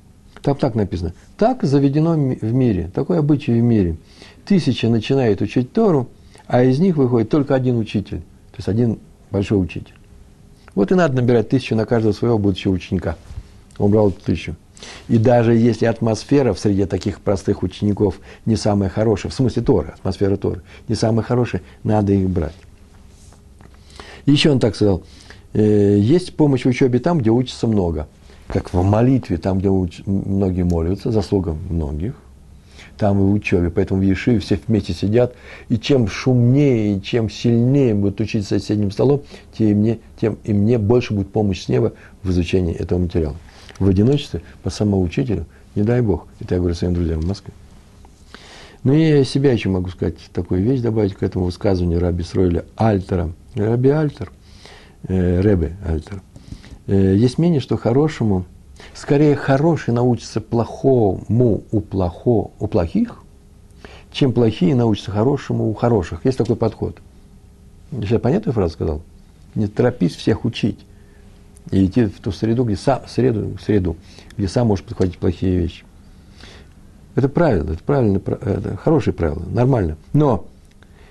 Там так написано. Так заведено в мире, такой обычай в мире. Тысяча начинает учить Тору, а из них выходит только один учитель, то есть один большой учитель. Вот и надо набирать тысячу на каждого своего будущего ученика. Он брал тысячу. И даже если атмосфера в среде таких простых учеников не самая хорошая, в смысле Тора, атмосфера Торы, не самая хорошая, надо их брать. Еще он так сказал, «Э, есть помощь в учебе там, где учится много как в молитве, там, где многие молятся, заслуга многих, там и в учебе. Поэтому в Ешиве все вместе сидят, и чем шумнее, и чем сильнее будут учить соседним столом, тем и, мне, тем и мне больше будет помощь с неба в изучении этого материала. В одиночестве, по самому учителю, не дай Бог. Это я говорю своим друзьям в Москве. Ну, я себя еще могу сказать такую вещь, добавить к этому высказыванию Раби Сройля Альтера. Раби Альтер, э, Ребе Альтер – есть мнение, что хорошему, скорее хороший научится плохому у, плохо, у плохих, чем плохие научатся хорошему у хороших. Есть такой подход. Я понятную фразу сказал? Не торопись всех учить. И идти в ту среду, где сам, среду, среду, где сам можешь подхватить плохие вещи. Это правильно, это правильно, это хорошее правило, нормально. Но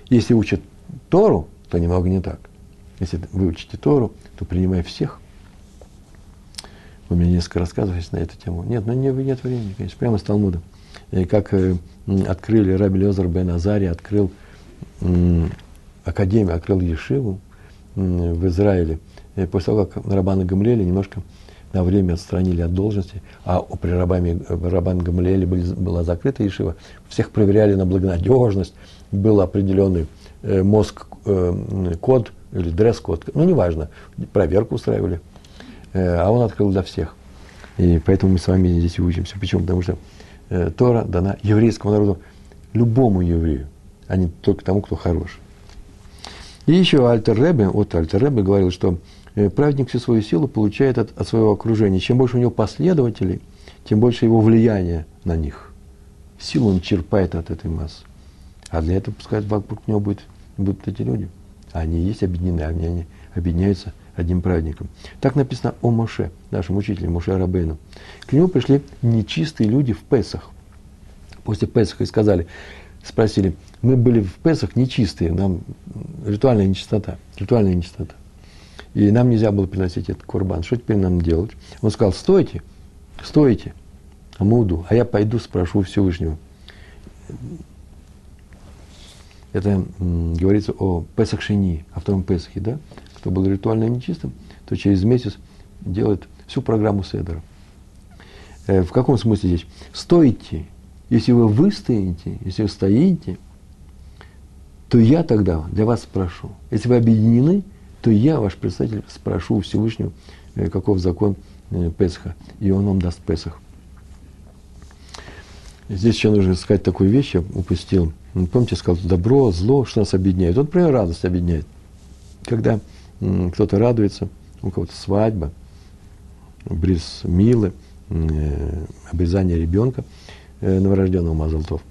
если учат Тору, то немного не так. Если вы учите Тору, то принимай всех – у меня несколько рассказов есть на эту тему. Нет, ну не, нет времени, конечно, прямо с Талмуда. И как э, открыли Раби Лезер бен Азари, открыл э, академию, открыл Ешиву э, в Израиле. И после того, как Рабана Гамлели немножко на время отстранили от должности, а при Рабане, Рабан Гамлеле были, была закрыта Ешива, всех проверяли на благонадежность, был определенный э, мозг, э, или дресс-код, ну неважно, проверку устраивали – а он открыл для всех. И поэтому мы с вами здесь учимся. Почему? Потому что э, Тора дана еврейскому народу, любому еврею, а не только тому, кто хорош. И еще Альтер Ребе, вот Альтер Ребе говорил, что э, праведник всю свою силу получает от, от своего окружения. Чем больше у него последователей, тем больше его влияния на них. Силу он черпает от этой массы. А для этого, пускай вокруг него будет, будут эти люди. Они есть объединены, они, они объединяются одним праведником. Так написано о Моше, нашем учителе Моше Арабейну. К нему пришли нечистые люди в Песах. После Песаха и сказали, спросили, мы были в Песах нечистые, нам ритуальная нечистота, ритуальная нечистота. И нам нельзя было приносить этот курбан. Что теперь нам делать? Он сказал, стойте, стойте, Амуду, а я пойду спрошу Всевышнего. Это м, говорится о Песах Шини, о втором Песахе, да? Кто был ритуально нечистым, то через месяц делает всю программу Седера. Э, в каком смысле здесь? Стойте, если вы выстоите, если вы стоите, то я тогда для вас спрошу. Если вы объединены, то я, ваш представитель, спрошу у Всевышнего, э, каков закон э, Песха, и он вам даст Песах. Здесь еще нужно сказать такую вещь, я упустил. Помните, я сказал, добро, зло, что нас объединяет. Вот, например, радость объединяет. Когда кто-то радуется, у кого-то свадьба, бриз милы, э, обрезание ребенка э, новорожденного Мазалтов,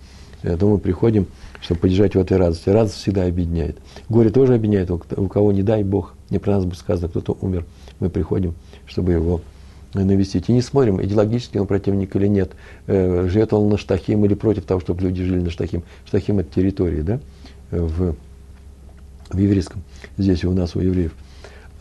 э, то мы приходим, чтобы поддержать в этой радости. Радость всегда объединяет. Горе тоже объединяет. У кого, не дай Бог, не про нас будет сказано, кто-то умер, мы приходим, чтобы его навестить. И не смотрим, идеологически он противник или нет, живет он на Штахим или против того, чтобы люди жили на Штахим. Штахим – это территория, да, в в еврейском, здесь у нас, у евреев,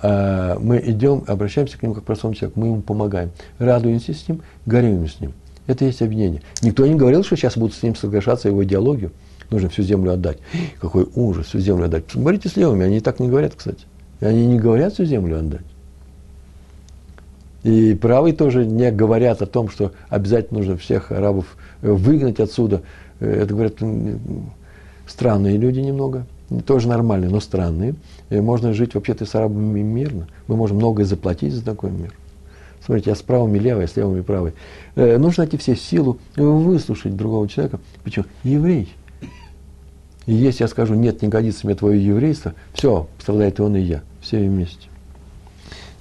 а мы идем, обращаемся к нему как к простому человеку, мы ему помогаем, радуемся с ним, горюем с ним. Это есть объединение. Никто не говорил, что сейчас будут с ним соглашаться его идеологию, нужно всю землю отдать. Какой ужас, всю землю отдать. Говорите с левыми, они так не говорят, кстати. Они не говорят всю землю отдать. И правые тоже не говорят о том, что обязательно нужно всех арабов выгнать отсюда. Это говорят странные люди немного тоже нормальные, но странные. И можно жить вообще-то с арабами мирно. Мы можем многое заплатить за такой мир. Смотрите, я с правыми левой, я с левыми правой. Э, нужно найти все силу выслушать другого человека. Почему? Еврей. И если я скажу, нет, не годится мне твое еврейство, все, страдает он и я. Все вместе.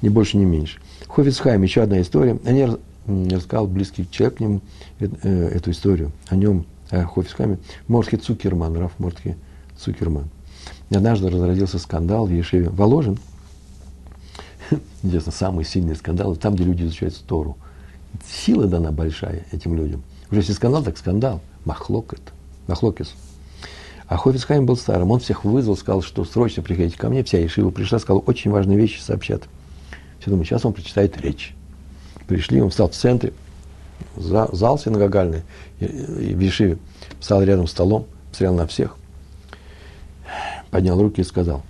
Ни больше, ни меньше. Хофицхайм, еще одна история. Они рассказал близкий человек к нему э, э, эту историю. О нем, о Хофицхайме. Морский Цукерман, Раф Морский Цукерман. Однажды разразился скандал в Ешеве. Воложен. Интересно, самый сильный скандал, там, где люди изучают Тору. Сила дана большая этим людям. Уже если скандал, так скандал. Махлок это. Махлокис. А Хофицхайм был старым. Он всех вызвал, сказал, что срочно приходите ко мне. Вся Ешива пришла, сказал, очень важные вещи сообщат. Все думают, сейчас он прочитает речь. Пришли, он встал в центре, зал синагогальный, в Ешиве, встал рядом с столом, смотрел на всех поднял руки и сказал.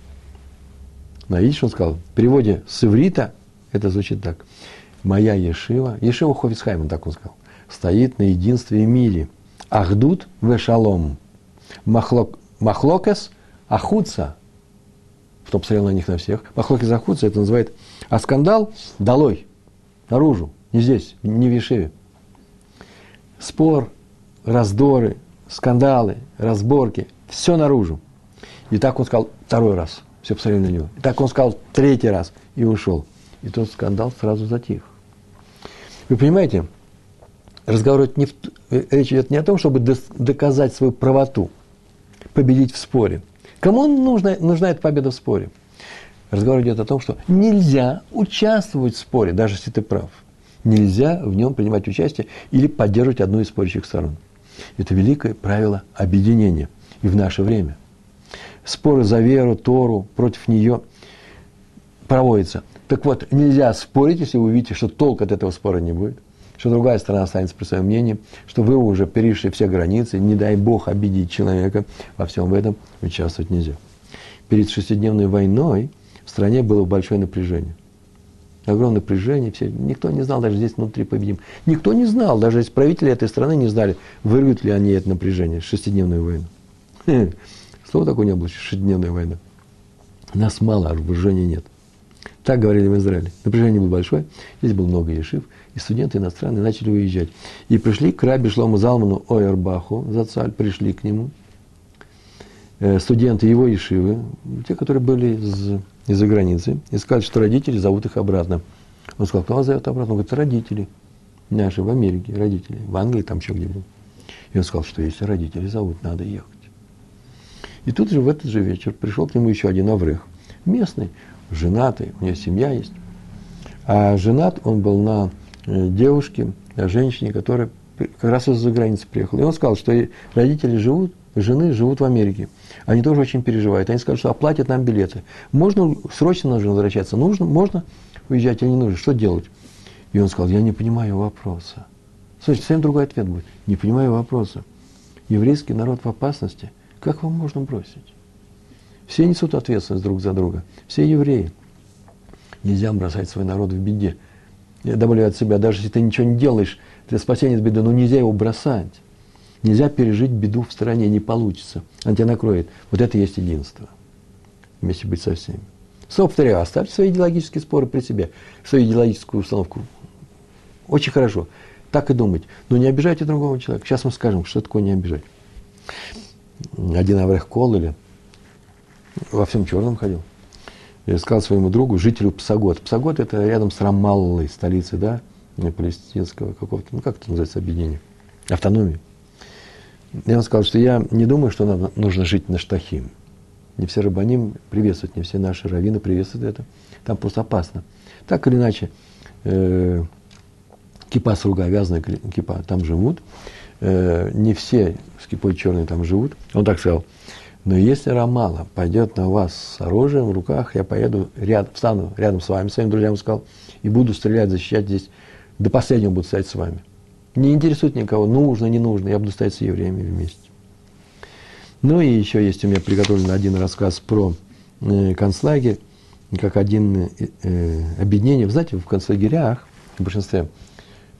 На идиш он сказал, в переводе с иврита это звучит так. Моя Ешива, Ешива Хофицхайм, так он сказал, стоит на единстве в мире. Ахдут вешалом. Махлок, махлокес ахуца. Кто посмотрел на них на всех. Махлокес ахуца, это называет. А скандал долой, наружу, не здесь, не в Ешиве. Спор, раздоры, скандалы, разборки, все наружу. И так он сказал второй раз. Все посмотрели на него. И так он сказал третий раз и ушел. И тот скандал сразу затих. Вы понимаете, разговор идет не в, э, речь идет не о том, чтобы доказать свою правоту, победить в споре. Кому нужна, нужна эта победа в споре? Разговор идет о том, что нельзя участвовать в споре, даже если ты прав. Нельзя в нем принимать участие или поддерживать одну из спорящих сторон. Это великое правило объединения и в наше время – споры за веру, Тору, против нее проводятся. Так вот, нельзя спорить, если вы видите, что толк от этого спора не будет, что другая сторона останется при своем мнении, что вы уже перешли все границы, не дай Бог обидеть человека, во всем этом участвовать нельзя. Перед шестидневной войной в стране было большое напряжение. Огромное напряжение, все, никто не знал, даже здесь внутри победим. Никто не знал, даже правители этой страны не знали, вырвут ли они это напряжение, шестидневную войну. Слово такое не было, шестидневная война. Нас мало, а вооружения нет. Так говорили в Израиле. Напряжение было большое, здесь было много ешив, и студенты иностранные начали уезжать. И пришли к Раби Шлому Залману Ойербаху, за царь, пришли к нему. э, студенты его Ишивы, те, которые были из, из-за границы, и сказали, что родители зовут их обратно. Он сказал, кто вас зовет обратно? Он говорит, родители наши в Америке, родители, в Англии, там еще где-нибудь. И он сказал, что если родители зовут, надо ехать. И тут же в этот же вечер пришел к нему еще один Аврех, местный, женатый, у него семья есть. А женат он был на э, девушке, на женщине, которая как раз из-за границы приехала. И он сказал, что родители живут, жены живут в Америке. Они тоже очень переживают. Они сказали, что оплатят нам билеты. Можно срочно нужно возвращаться? Нужно? Можно уезжать или не нужно? Что делать? И он сказал, я не понимаю вопроса. Слушайте, совсем другой ответ будет. Не понимаю вопроса. Еврейский народ в опасности. Как вам можно бросить? Все несут ответственность друг за друга. Все евреи. Нельзя бросать свой народ в беде. Я добавляю от себя, даже если ты ничего не делаешь для спасения от беды, но нельзя его бросать. Нельзя пережить беду в стране, не получится. Она тебя накроет. Вот это и есть единство. Вместе быть со всеми. Снова повторяю, оставьте свои идеологические споры при себе, свою идеологическую установку. Очень хорошо. Так и думать. Но не обижайте другого человека. Сейчас мы скажем, что такое не обижать. Один Аврех Кол или во всем черном ходил. Я сказал своему другу, жителю Псагод. Псагод это рядом с Рамаллой, столицей, да, палестинского какого-то, ну как это называется, объединение, автономии. Я ему сказал, что я не думаю, что нам нужно жить на Штахим. Не все рабаним приветствуют, не все наши раввины приветствуют это. Там просто опасно. Так или иначе, э, кипа с руга, вязаная кипа, там живут. Э, не все с кипой черной там живут. Он так сказал, но если Рамала пойдет на вас с оружием в руках, я поеду рядом, встану рядом с вами, своим друзьям сказал, и буду стрелять, защищать здесь, до последнего буду стоять с вами. Не интересует никого, нужно, не нужно, я буду стоять с евреями вместе. Ну и еще есть у меня приготовлен один рассказ про э, концлагерь, как один э, э, объединение. Вы знаете, в концлагерях, в большинстве, э,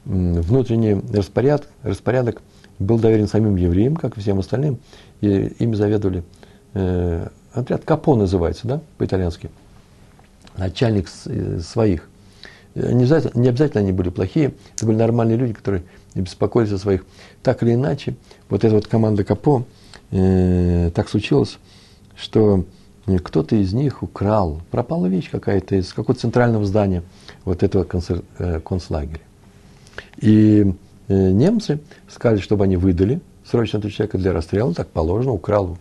внутренний распорядок, распорядок был доверен самим евреям, как и всем остальным, и ими заведовали э, отряд Капо называется, да, по-итальянски, начальник э, своих. Не обязательно, не обязательно они были плохие, это были нормальные люди, которые беспокоились о своих. Так или иначе, вот эта вот команда Капо, э, так случилось, что кто-то из них украл, пропала вещь какая-то из какого-то центрального здания вот этого концер, э, концлагеря. И э, немцы сказали, чтобы они выдали срочно этого человека для расстрела, так положено, украл.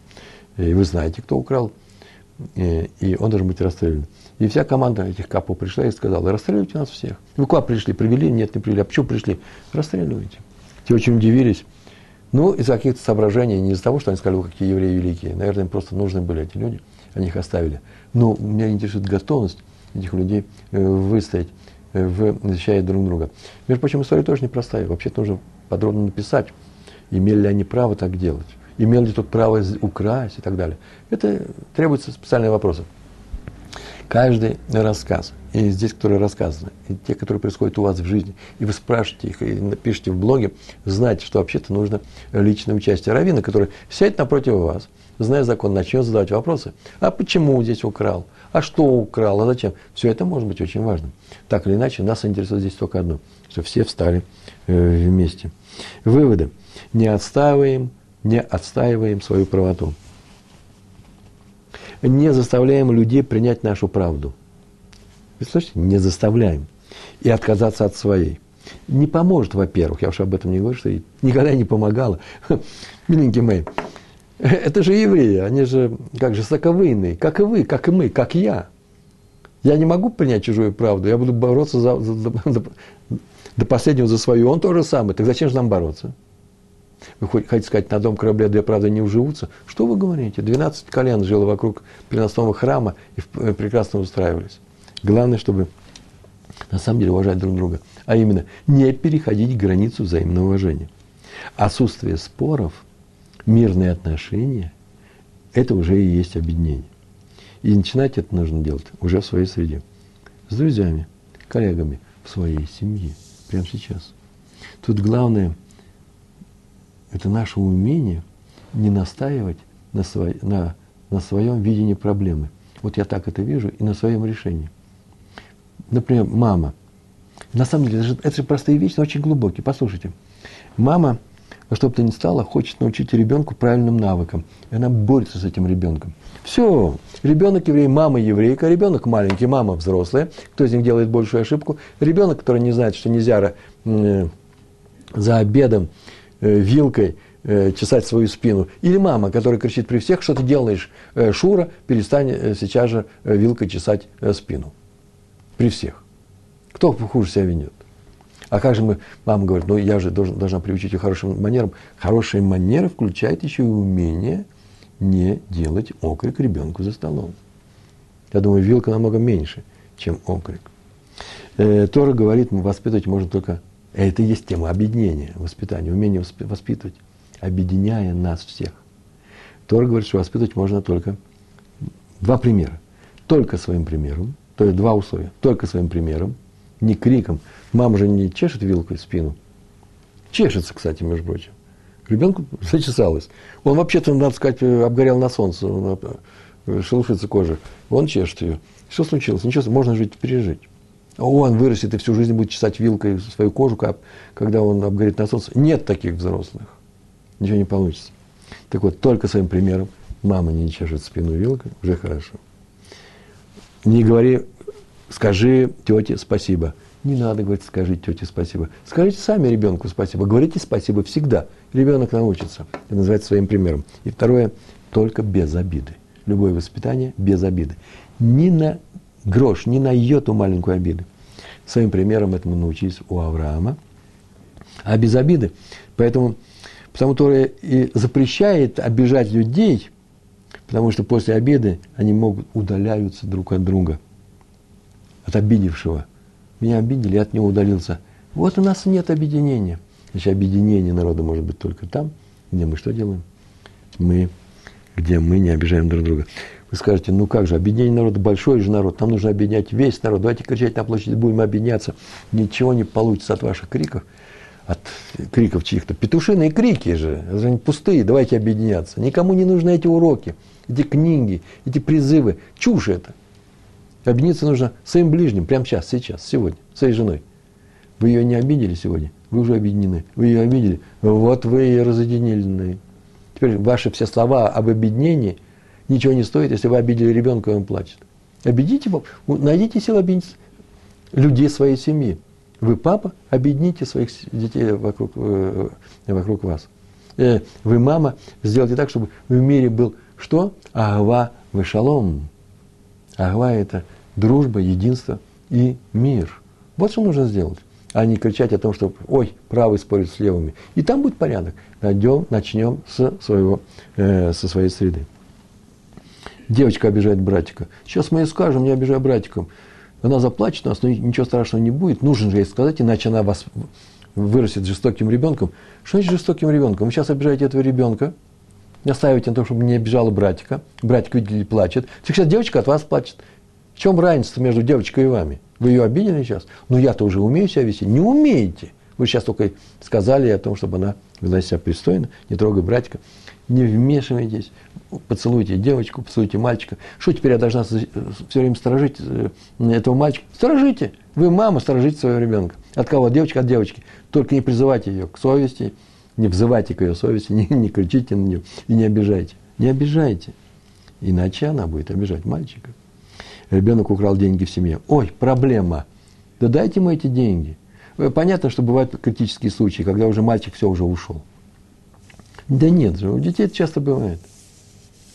И вы знаете, кто украл, и, и он должен быть расстрелян. И вся команда этих капов пришла и сказала, расстреливайте нас всех. Вы куда пришли? Привели? Нет, не привели. А почему пришли? Расстреливайте. Те очень удивились. Ну, из-за каких-то соображений, не из-за того, что они сказали, какие евреи великие. Наверное, им просто нужны были эти люди. Они их оставили. Но меня интересует готовность этих людей э, выстоять, э, в, защищая друг друга. Между прочим, история тоже непростая. Вообще-то нужно подробно написать, имели ли они право так делать, имел ли тот право украсть и так далее. Это требуется специальные вопросы каждый рассказ, и здесь, которые рассказаны, и те, которые происходят у вас в жизни, и вы спрашиваете их, и напишите в блоге, знайте, что вообще-то нужно личное участие равина, который сядет напротив вас, зная закон, начнет задавать вопросы. А почему здесь украл? А что украл? А зачем? Все это может быть очень важным. Так или иначе, нас интересует здесь только одно, что все встали э, вместе. Выводы. Не отстаиваем, не отстаиваем свою правоту не заставляем людей принять нашу правду. Вы слышите? Не заставляем. И отказаться от своей. Не поможет, во-первых, я уж об этом не говорю, что никогда не помогала. [laughs] Миленький мои, это же евреи, они же как же соковыйные, как и вы, как и мы, как я. Я не могу принять чужую правду, я буду бороться за, за, за, до, до последнего за свою. Он тоже самый, так зачем же нам бороться? Вы хотите сказать, на дом корабля две правды не уживутся? Что вы говорите? 12 колен жило вокруг переносного храма и э, прекрасно устраивались. Главное, чтобы на самом деле уважать друг друга. А именно, не переходить границу взаимного уважения. Отсутствие споров, мирные отношения – это уже и есть объединение. И начинать это нужно делать уже в своей среде. С друзьями, коллегами, в своей семье. Прямо сейчас. Тут главное – это наше умение не настаивать на, свой, на, на своем видении проблемы. Вот я так это вижу и на своем решении. Например, мама. На самом деле, это же, это же простые вещи, но очень глубокие. Послушайте. Мама во что бы то ни стало, хочет научить ребенку правильным навыкам. И она борется с этим ребенком. Все, ребенок еврей, мама еврейка, ребенок маленький, мама взрослая. Кто из них делает большую ошибку? Ребенок, который не знает, что нельзя э, за обедом э, вилкой э, чесать свою спину. Или мама, которая кричит при всех, что ты делаешь, э, Шура, перестань э, сейчас же вилкой чесать спину. При всех. Кто хуже себя ведет? А как же мы, мама говорит, ну я же должен, должна приучить ее хорошим манерам. Хорошие манеры включают еще и умение не делать окрик ребенку за столом. Я думаю, вилка намного меньше, чем окрик. Э, Тора говорит, воспитывать можно только... Это и есть тема объединения, воспитания, умение воспитывать, объединяя нас всех. Тора говорит, что воспитывать можно только два примера. Только своим примером, то есть два условия. Только своим примером, не криком. Мама же не чешет вилкой спину. Чешется, кстати, между прочим. Ребенку зачесалось. Он вообще-то, надо сказать, обгорел на солнце, он э, шелушится кожа. Он чешет ее. Что случилось? Ничего, можно жить, пережить. Он вырастет и всю жизнь будет чесать вилкой свою кожу, когда он обгорит на солнце. Нет таких взрослых. Ничего не получится. Так вот, только своим примером. Мама не чешет спину вилкой, уже хорошо. Не говори, скажи тете спасибо. Не надо говорить, скажите тете спасибо. Скажите сами ребенку спасибо. Говорите спасибо всегда. Ребенок научится. Это называется своим примером. И второе, только без обиды. Любое воспитание без обиды. Ни на грош, ни на йоту маленькую обиды. Своим примером этому научились у Авраама. А без обиды. Поэтому, потому Тора и запрещает обижать людей, потому что после обиды они могут удаляются друг от друга, от обидевшего – меня обидели, я от него удалился. Вот у нас нет объединения. Значит, объединение народа может быть только там, где мы что делаем? Мы, где мы не обижаем друг друга. Вы скажете, ну как же, объединение народа, большой же народ, нам нужно объединять весь народ, давайте кричать на площади, будем объединяться. Ничего не получится от ваших криков, от криков чьих-то. Петушиные крики же, они пустые, давайте объединяться. Никому не нужны эти уроки, эти книги, эти призывы. Чушь это. Объединиться нужно своим ближним, прямо сейчас, сейчас, сегодня, своей женой. Вы ее не обидели сегодня, вы уже объединены. Вы ее обидели, вот вы и разъединены. Теперь ваши все слова об объединении ничего не стоят, если вы обидели ребенка, и он плачет. Объедините его, найдите силу объединить людей своей семьи. Вы, папа, объедините своих детей вокруг, э, вокруг вас. Э, вы, мама, сделайте так, чтобы в мире был что? Агва вышалом. Агва – это дружба, единство и мир. Вот что нужно сделать. А не кричать о том, что ой, правый спорит с левыми. И там будет порядок. Найдем, начнем с своего, э, со своей среды. Девочка обижает братика. Сейчас мы ей скажем, не обижай братиком. Она заплачет нас, но ничего страшного не будет. Нужно же ей сказать, иначе она вас вырастет жестоким ребенком. Что значит жестоким ребенком? Вы сейчас обижаете этого ребенка, оставите на то, чтобы не обижала братика. Братик, видели, плачет. Сейчас девочка от вас плачет. В чем разница между девочкой и вами? Вы ее обидели сейчас? Ну, я-то уже умею себя вести. Не умеете. Вы сейчас только сказали о том, чтобы она вела себя пристойно, не трогай братика. Не вмешивайтесь, поцелуйте девочку, поцелуйте мальчика. Что теперь я должна все время сторожить э, этого мальчика? Сторожите. Вы, мама, сторожите своего ребенка. От кого? От девочки, от девочки. Только не призывайте ее к совести, не взывайте к ее совести, [laughs] не, не кричите на нее и не обижайте. Не обижайте. Иначе она будет обижать мальчика. Ребенок украл деньги в семье. Ой, проблема. Да дайте ему эти деньги. Э, понятно, что бывают критические случаи, когда уже мальчик все уже ушел. Да нет же, у детей это часто бывает.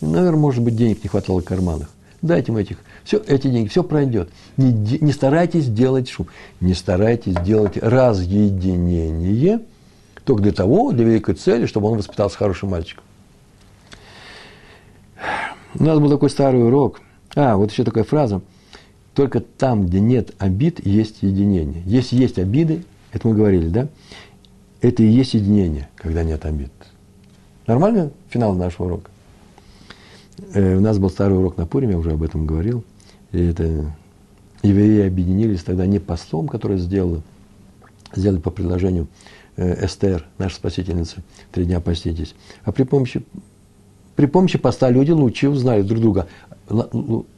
Наверное, может быть, денег не хватало в карманах. Дайте ему этих. Все, эти деньги, все пройдет. Не, не старайтесь делать шум. Не старайтесь делать разъединение – только для того, для великой цели, чтобы он воспитался хорошим мальчиком. У нас был такой старый урок. А, вот еще такая фраза. Только там, где нет обид, есть единение. Если есть обиды, это мы говорили, да? Это и есть единение, когда нет обид. Нормально финал нашего урока? Э, у нас был старый урок на Пуриме, я уже об этом говорил. И это евреи объединились тогда не послом, который сделал, сделали по предложению Эстер, наша спасительница, три дня поститесь. А при помощи, при помощи поста люди лучше узнали друг друга,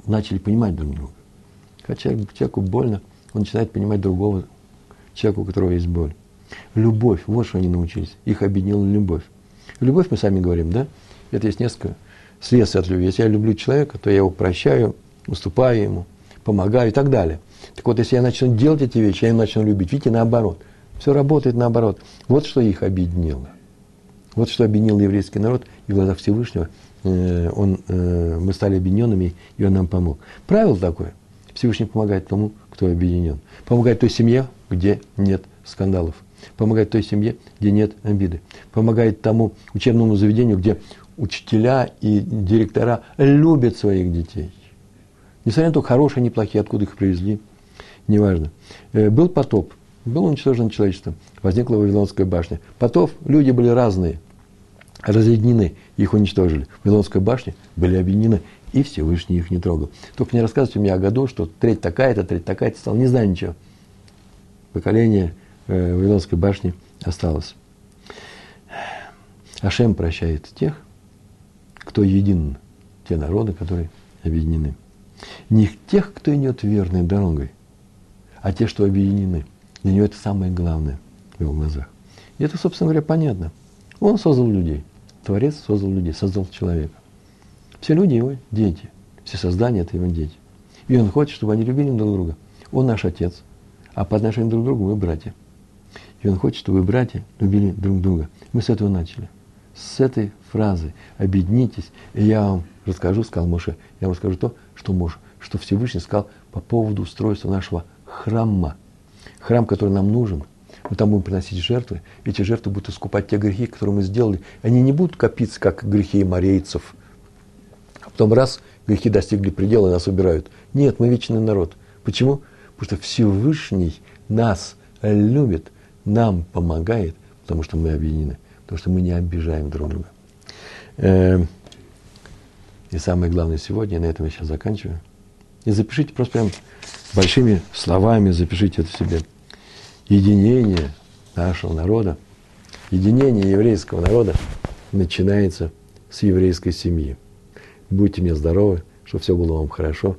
начали понимать друг друга. Когда человек, человеку больно, он начинает понимать другого человека, у которого есть боль. Любовь, вот что они научились. Их объединила любовь. Любовь, мы сами говорим, да? Это есть несколько следствий от любви. Если я люблю человека, то я его прощаю, уступаю ему, помогаю и так далее. Так вот, если я начну делать эти вещи, я его начну любить. Видите, наоборот. Все работает наоборот. Вот что их объединило. Вот что объединил еврейский народ, и в глазах Всевышнего э, он, э, мы стали объединенными, и он нам помог. Правило такое. Всевышний помогает тому, кто объединен. Помогает той семье, где нет скандалов. Помогает той семье, где нет обиды. Помогает тому учебному заведению, где учителя и директора любят своих детей. Несмотря на то, хорошие, неплохие, откуда их привезли, неважно. Э, был потоп, было уничтожено человечество, возникла Вавилонская башня. Потоп, люди были разные, разъединены, их уничтожили. В Вавилонской башне были объединены, и Всевышний их не трогал. Только не рассказывайте мне о году, что треть такая-то, треть такая-то стала, не знаю ничего. Поколение э, Вавилонской башни осталось. Ашем прощает тех, кто един, те народы, которые объединены. Не тех, кто идет верной дорогой, а те, что объединены. Для него это самое главное в его глазах. И это, собственно говоря, понятно. Он создал людей. Творец создал людей, создал человека. Все люди его дети. Все создания – это его дети. И он хочет, чтобы они любили друг друга. Он наш отец, а по отношению друг к другу мы братья. И он хочет, чтобы братья любили друг друга. Мы с этого начали. С этой фразы «объединитесь», и я вам расскажу, сказал Моше, я вам расскажу то, что, Моше, что Всевышний сказал по поводу устройства нашего храма. Храм, который нам нужен. Мы там будем приносить жертвы. Эти жертвы будут искупать те грехи, которые мы сделали. Они не будут копиться, как грехи морейцев. А потом раз, грехи достигли предела, нас убирают. Нет, мы вечный народ. Почему? Потому что Всевышний нас любит, нам помогает, потому что мы объединены, потому что мы не обижаем друг друга. Эм, и самое главное сегодня, на этом я сейчас заканчиваю. И запишите просто прям большими словами, запишите это себе. Единение нашего народа, единение еврейского народа начинается с еврейской семьи. Будьте мне здоровы, чтобы все было вам хорошо.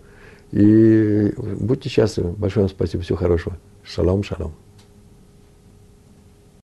И будьте счастливы. Большое вам спасибо. Всего хорошего. Шалом, шалом.